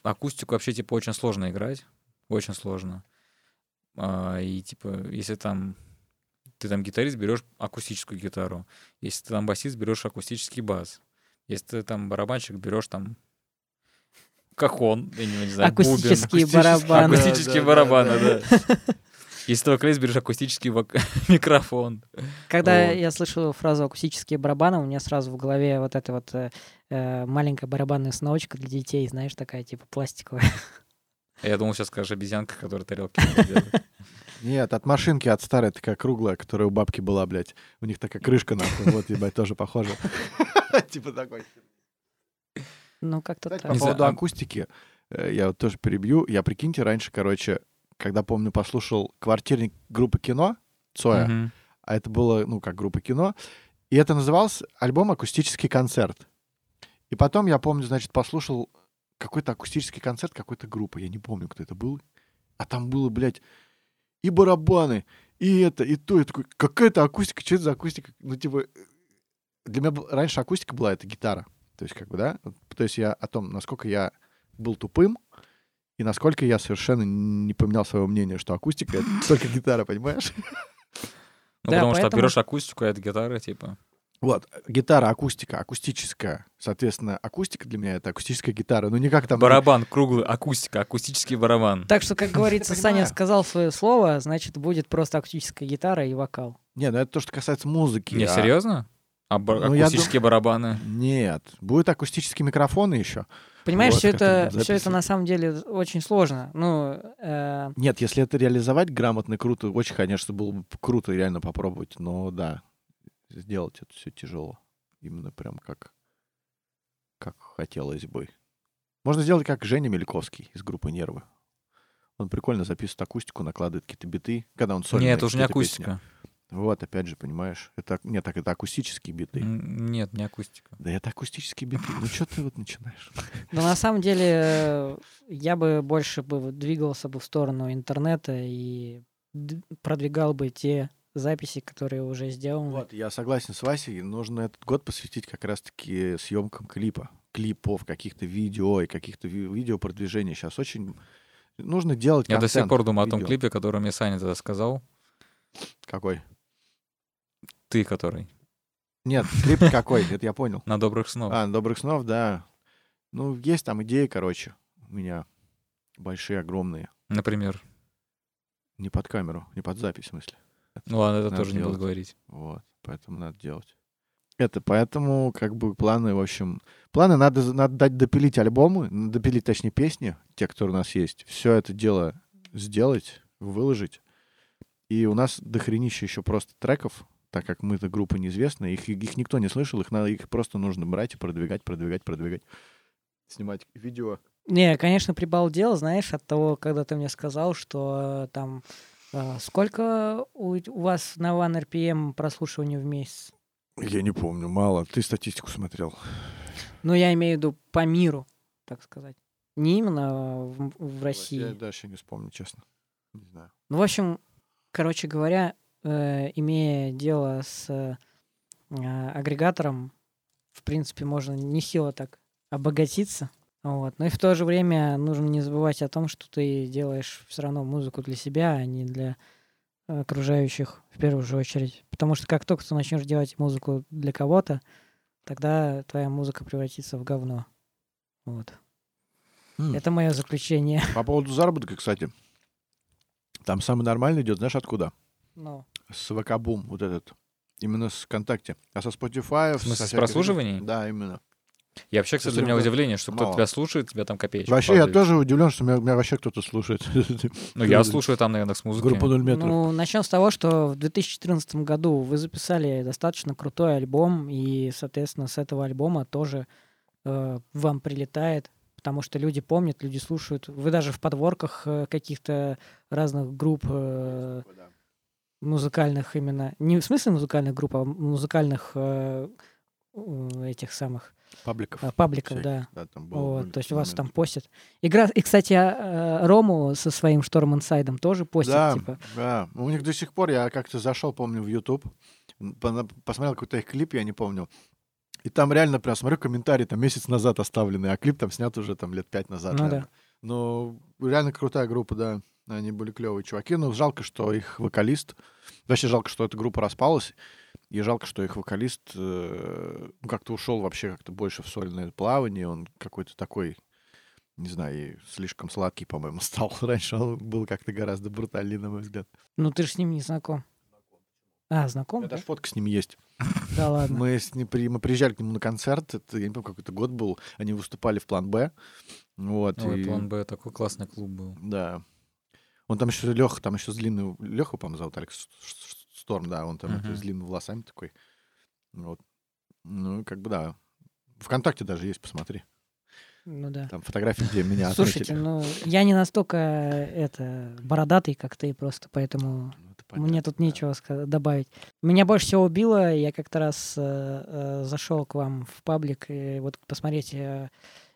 акустику вообще, типа, очень сложно играть, очень сложно. А, и, типа, если там ты там гитарист, берешь акустическую гитару. Если ты там басист, берешь акустический бас. Если ты там барабанщик, берешь там кахон, я не, не знаю, бубен. Акустические акустический- барабаны. Акустические Да, барабаны, да, да. Если ты вокалист, берешь акустический вок- *laughs* микрофон. Когда Вот. я слышу фразу акустические барабаны, у меня сразу в голове вот эта вот э, э, маленькая барабанная установочка для детей, знаешь, такая типа пластиковая. *laughs* А Я думал, сейчас скажешь обезьянка, которая тарелки делает. Нет, от машинки, от старой, такая круглая, которая у бабки была, блядь. У них такая крышка, нахуй. Вот, ебать, тоже похоже. *laughs* Типа такой. Ну, как-то так. по поводу а- акустики, э, я вот тоже перебью. Я, прикиньте, раньше, короче, когда, помню, послушал квартирник группы кино Цоя, а это было, ну, как группа кино, и это назывался альбом «Акустический концерт». И потом, я помню, значит, послушал какой-то акустический концерт какой-то группы, я не помню, кто это был, а там было, блядь, и барабаны, и это, и то, и такой, какая-то акустика, что это за акустика? Ну, типа, э, для меня был- раньше акустика была это гитара, то есть, как бы, да, то есть я о том, насколько я был тупым, и насколько я совершенно не поменял свое мнение, что акустика — это только *laughs* гитара, понимаешь? Ну, Да, потому что берешь акустику, а это гитара, типа. Вот, гитара, акустика, акустическая. Соответственно, акустика для меня — это акустическая гитара. Ну, не как там... Барабан круглый, акустика, акустический барабан. Так что, как говорится, Саня сказал свое слово, значит, будет просто акустическая гитара и вокал. Не, ну это то, что касается музыки. Не, а- серьезно? А бар- Ну, акустические барабаны? Нет. Будет акустические микрофоны еще. Понимаешь, Вот все это, все это на самом деле очень сложно. Ну, э, Нет, если это реализовать грамотно, круто, очень, конечно, было бы круто реально попробовать. Но да, сделать это все тяжело. Именно прям как, как хотелось бы. Можно сделать как Женя Мельковский из группы «Нервы». Он прикольно записывает акустику, накладывает какие-то биты, когда он сольно Нет, это уже не какие-то песни. акустика. Вот, опять же, понимаешь, это, нет, так это акустические биты. Нет, не акустика. Да это акустические биты. Ну что ты вот начинаешь? Но на самом деле я бы больше бы двигался бы в сторону интернета и продвигал бы те записи, которые уже сделаны. Вот, я согласен с Васей, нужно этот год посвятить как раз-таки съемкам клипа, клипов, каких-то видео и каких-то ви- видеопродвижений. Сейчас очень нужно делать Я до сих пор думаю о том видео. клипе, который мне Саня тогда сказал. Какой? Ты который. Нет, клип *laughs* какой, это я понял. На добрых снов. А, «Добрых снов», да. Ну, есть там идеи, короче, у меня большие, огромные. Например. Не под камеру, не под запись, в смысле. *laughs* Ну ладно, это Надо тоже не буду делать. говорить. Вот, поэтому надо делать. Это поэтому, как бы, планы, в общем... Планы надо, надо дать допилить альбомы, допилить, точнее, песни, те, которые у нас есть. Все это дело сделать, выложить. И у нас дохренища еще просто треков, так как мы-то группа неизвестная, их, их никто не слышал, их, надо, их просто нужно брать и продвигать, продвигать, продвигать. Снимать видео. Не, конечно, прибал дел, знаешь, от того, когда ты мне сказал, что э, там сколько у, у вас на One RPM прослушивания в месяц? Я не помню, мало. Ты статистику смотрел. Ну, я имею в виду по миру, так сказать. Не именно в, в Я России. дальше не вспомню, честно. Не знаю. Ну, в общем, короче говоря, э, имея дело с э, агрегатором, в принципе, можно нехило так обогатиться. Вот. Но и в то же время нужно не забывать о том, что ты делаешь все равно музыку для себя, а не для окружающих в первую же очередь. Потому что как только ты начнешь делать музыку для кого-то, тогда твоя музыка превратится в говно. Вот. М. Это мое заключение. По поводу заработка, кстати. Там самый нормальный идет, знаешь, откуда? Ну, С ВК Бум, вот этот. Именно с ВКонтакте. А со Spotify... В смысле, со с прослушиваний? Да, именно. Я вообще, кстати, у меня удивление, что кто-то тебя слушает, тебя там копеечка Вообще, я падает. тоже удивлен, что меня, меня вообще кто-то слушает. *laughs* Ну, я слушаю там на Яндекс.Музыке. Группа 0 метров. Ну, начнем с того, что в 2014 году вы записали достаточно крутой альбом, и, соответственно, с этого альбома тоже э, вам прилетает, потому что люди помнят, люди слушают. Вы даже в подворках э, каких-то разных групп э, музыкальных именно, не в смысле музыкальных групп, а музыкальных э, этих самых Пабликов. э, пабликов, всяких. да. Да, там было Вот, то есть у вас там постят. Игра, и, кстати, э, Рому со своим Шторм Инсайдом тоже постят, Да, типа. да. У них до сих пор, я как-то зашел, помню, в YouTube, посмотрел какой-то их клип, я не помню. И там реально прям смотрю комментарии, там месяц назад оставлены, а клип там снят уже там лет пять назад. Ну да. Но реально крутая группа, да. Они были клевые чуваки. Но жалко, что их вокалист... Вообще жалко, что эта группа распалась. И жалко, что их вокалист э, ну, как-то ушел вообще как-то больше в сольное плавание. Он какой-то такой, не знаю, слишком сладкий, по-моему, *laughs* стал. Раньше он был как-то гораздо брутальнее, на мой взгляд. Ну, ты же с ним не знаком. А, знаком? Это да? ж фотка с ним есть. *laughs* Да ладно. Мы, с ним при- мы приезжали к нему на концерт, это, я не помню, какой-то год был, они выступали в план Б. Вот, Ой, и- план Б, такой классный клуб был. Да. Он там еще Леха, там еще с длинным... Леха, по-моему, зовут Алекс Шторм, да, он там это, Мгм. с длинными волосами такой. Вот. Ну, как бы да. Вконтакте даже есть, посмотри. Ну да. Там фотографии, где меня *laughs* Слушайте, отметили. ну, я не настолько, это, бородатый, как ты, просто поэтому Ну, это мне понятно, тут да. нечего добавить. Меня больше всего убило, я как-то раз зашел к вам в паблик, и вот посмотреть э,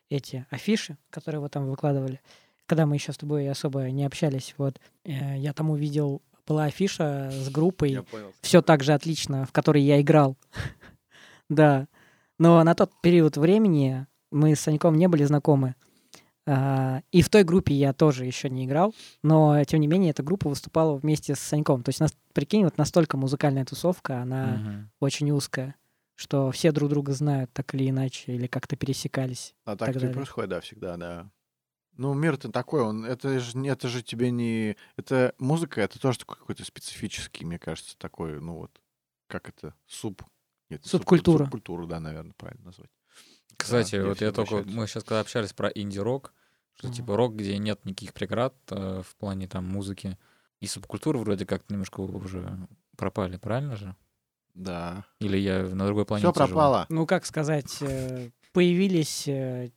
эти афиши, которые вы там выкладывали, когда мы еще с тобой особо не общались, вот, э, я там увидел, была афиша с группой, все так же отлично, в которой я играл. *laughs* да. Но на тот период времени мы с Саньком не были знакомы. А, И в той группе я тоже еще не играл, но тем не менее эта группа выступала вместе с Саньком. То есть, нас, прикинь, вот настолько музыкальная тусовка, она Мгм. очень узкая, что все друг друга знают так или иначе, или как-то пересекались. А так так и происходит, да, всегда, да. Ну, мир-то такой, он, это же, не- это же тебе не... Это музыка, это тоже такой какой-то специфический, мне кажется, такой, ну вот, как это, суп... Нет, Субкультура. Субкультура, да, наверное, правильно назвать. Кстати, где вот я только... обращаются. Мы сейчас когда общались про инди-рок, что Мгм. типа рок, где нет никаких преград э, в плане там музыки, и субкультуры вроде как немножко уже пропали, правильно же? Да. Или я на другой планете Все живу? пропало. Ну, как сказать, э, появились э,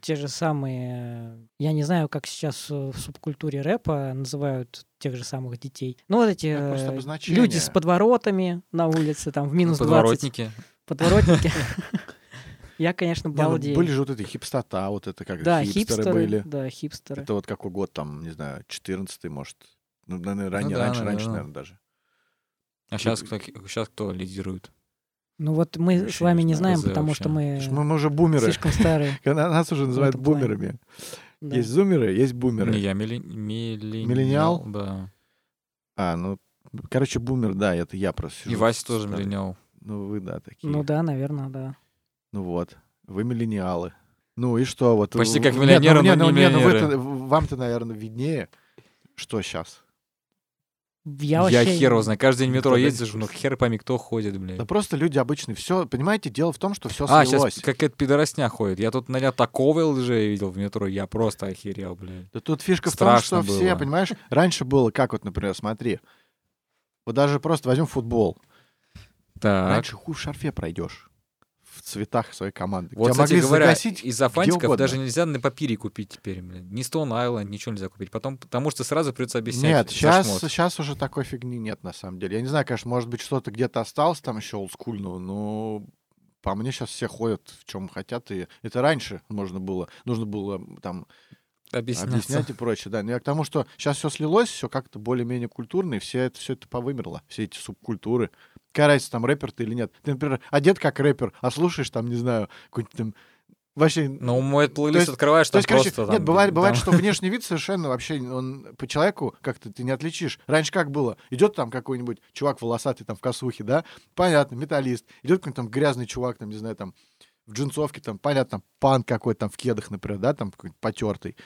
те же самые, я не знаю, как сейчас э, в субкультуре рэпа называют тех же самых детей. Ну, вот эти просто э, люди с подворотами на улице, там, в минус 20. Подворотники. Подворотники. *laughs* Я, конечно, Не, ну, балдею. были же вот эти хипстота, вот это как Да, хипстеры, были. Да, хипстеры. Это вот какой год там, не знаю, 14 может. Ну, наверное, ранее, да, раньше, раньше, наверное. наверное, даже. А сейчас кто, сейчас кто лидирует? Ну вот мы с вами не не знаем, потому вообще. что мы Потому что мы, мы уже бумеры. слишком старые. *laughs* Нас уже называют бумерами. Да. Есть зумеры, есть бумеры. Не, я милли- миллениал. Миллениал? Да. А, ну, короче, бумер, да, это я просто И Вася тоже старый. миллениал. Ну, вы, да, такие. Ну да, наверное, да. Ну вот, вы миллениалы. Ну и что? Вот, Почти в- как нет, миллионеры, ну, нет, но ну, не нет, ну, миллионеры. вы-то- Вам-то, наверное, виднее, что сейчас. Я Я, вообще... хер его знаю. Каждый день в метро не ездишь, ну хер пойми, кто ходит, блядь. Да просто люди обычные. Все, понимаете, дело в том, что все а, слилось. сейчас какая-то пидоросня ходит. Я тут, наверное, такого лжи видел в метро, я просто охерел, блядь. Да тут фишка Страшно в том, что все, было. понимаешь, раньше было, как вот, например, смотри. Вот даже просто возьмем футбол. Так. Раньше хуй в шарфе пройдешь. Цветах своей команды. Вот, Тебя кстати говоря, загасить из-за где фантиков угодно. даже нельзя на папире купить теперь, блядь. Ни Stone Island, ничего нельзя купить. Потом, потому что сразу придется объяснять. Нет, сейчас, сейчас уже такой фигни нет, на самом деле. Я не знаю, конечно, может быть, что-то где-то осталось там еще олдскульного, но по мне сейчас все ходят в чем хотят. И это раньше можно было, нужно было там объяснять и прочее. Да. Но я к тому, что сейчас все слилось, все как-то более-менее культурно, и все это, все это повымерло, все эти субкультуры. Разница, там рэпер ты или нет? Ты, например, одет как рэпер, а слушаешь там, не знаю, какой-нибудь там... Вообще, Ну, мой плейлист есть- открываешь, то есть, короче, просто нет, там, бывает, бывает, там- что внешний вид совершенно вообще он по человеку как-то ты не отличишь. Раньше как было? Идет там какой-нибудь чувак волосатый там в косухе, да? Понятно, металлист. Идет какой-нибудь там грязный чувак, там, не знаю, там в джинсовке, там, понятно, там, пан какой-то там в кедах, например, да, там какой-нибудь потертый.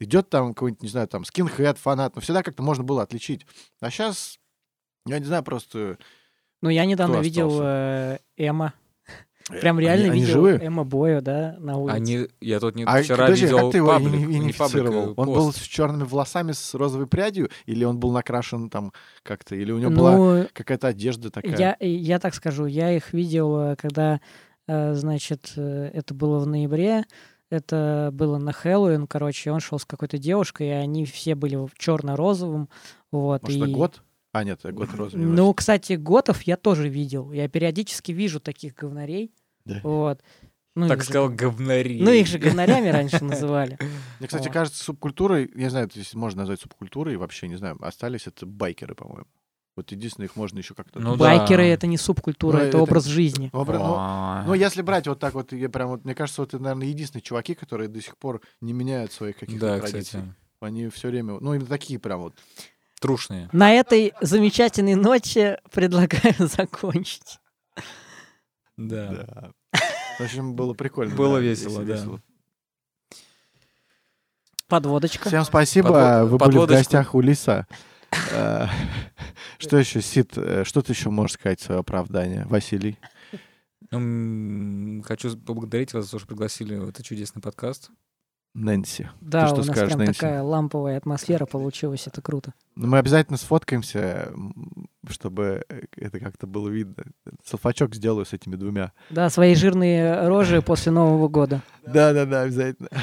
Идет там какой-нибудь, не знаю, там, скинхед, фанат. Но всегда как-то можно было отличить. А сейчас, я не знаю, просто... Ну, я недавно Кто видел э, Эма. э, Прям реально они, видел? Эма Бою, да, на улице. Они, я тут не, А вчера подожди, видел как ты его паблик, не паблик, э, Он был с пост. черными волосами, с розовой прядью? Или он был накрашен там как-то? Или у него была Ну, какая-то одежда такая? я, я так скажу, я их видел, э, когда, значит, это было в ноябре, это было на Хэллоуин, короче, он шел с какой-то девушкой, и они все были в черно-розовом, вот. Может, и... это год? А, нет, это год розовый. Ну, кстати, готов я тоже видел. Я периодически вижу таких говнарей. Да. Вот. Ну, Так же сказал, гов- говнари. Ну, их же говнарями раньше называли. Мне, кстати, кажется, субкультурой, я не знаю, если можно назвать субкультурой, вообще не знаю, остались это байкеры, по-моему. Вот единственное, их можно еще как-то... Ну да. Байкеры — это не субкультура, Ну, это это- образ жизни. Обра- ну. Ну, если брать вот так вот, я прям вот, мне кажется, вот это, наверное, единственные чуваки, которые до сих пор не меняют своих каких-то Да, традиций. кстати. Они все время, ну, именно такие прям вот. Трушные. На этой замечательной ноте предлагаю *laughs* закончить. Да. Да. В общем, было прикольно. Было да, весело, да. Подводочка. Всем спасибо, вы были в гостях у Лиса. Э, *laughs* Что еще, Сид, э, что ты еще можешь сказать в свое оправдание? Василий? М, Хочу поблагодарить вас за то, что пригласили в этот чудесный подкаст. Нэнси. Да, Ты что у нас скажешь, прям Нэнси? такая ламповая атмосфера получилась, это круто. Ну, Мы обязательно сфоткаемся, чтобы э, это как-то было видно. Салфачок сделаю с этими двумя. Да, свои жирные рожи *laughs* после Нового года. Да-да-да, обязательно. *laughs*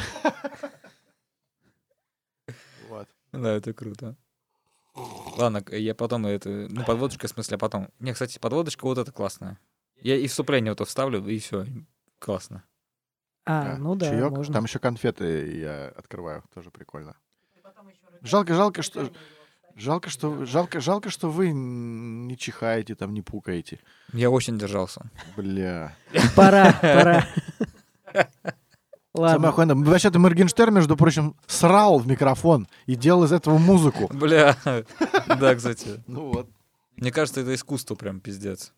Вот. Да, это круто. Ладно, я потом это... Ну, подводочка, в смысле, а потом. Не, кстати, подводочка вот это классная. Я и вступление вот это вставлю, и все. Классно. А, Да, ну да, чаёк. можно. Там еще конфеты я открываю, тоже прикольно. Жалко, жалко, что... Жалко, что, жалко, жалко, что вы не чихаете, там не пукаете. Я очень держался. Бля. Пора, пора. Самое Ладно. охуенное. Вообще-то Моргенштерн, между прочим, срал в микрофон и делал из этого музыку. Бля. Да, кстати. Ну вот. Мне кажется, это искусство прям пиздец.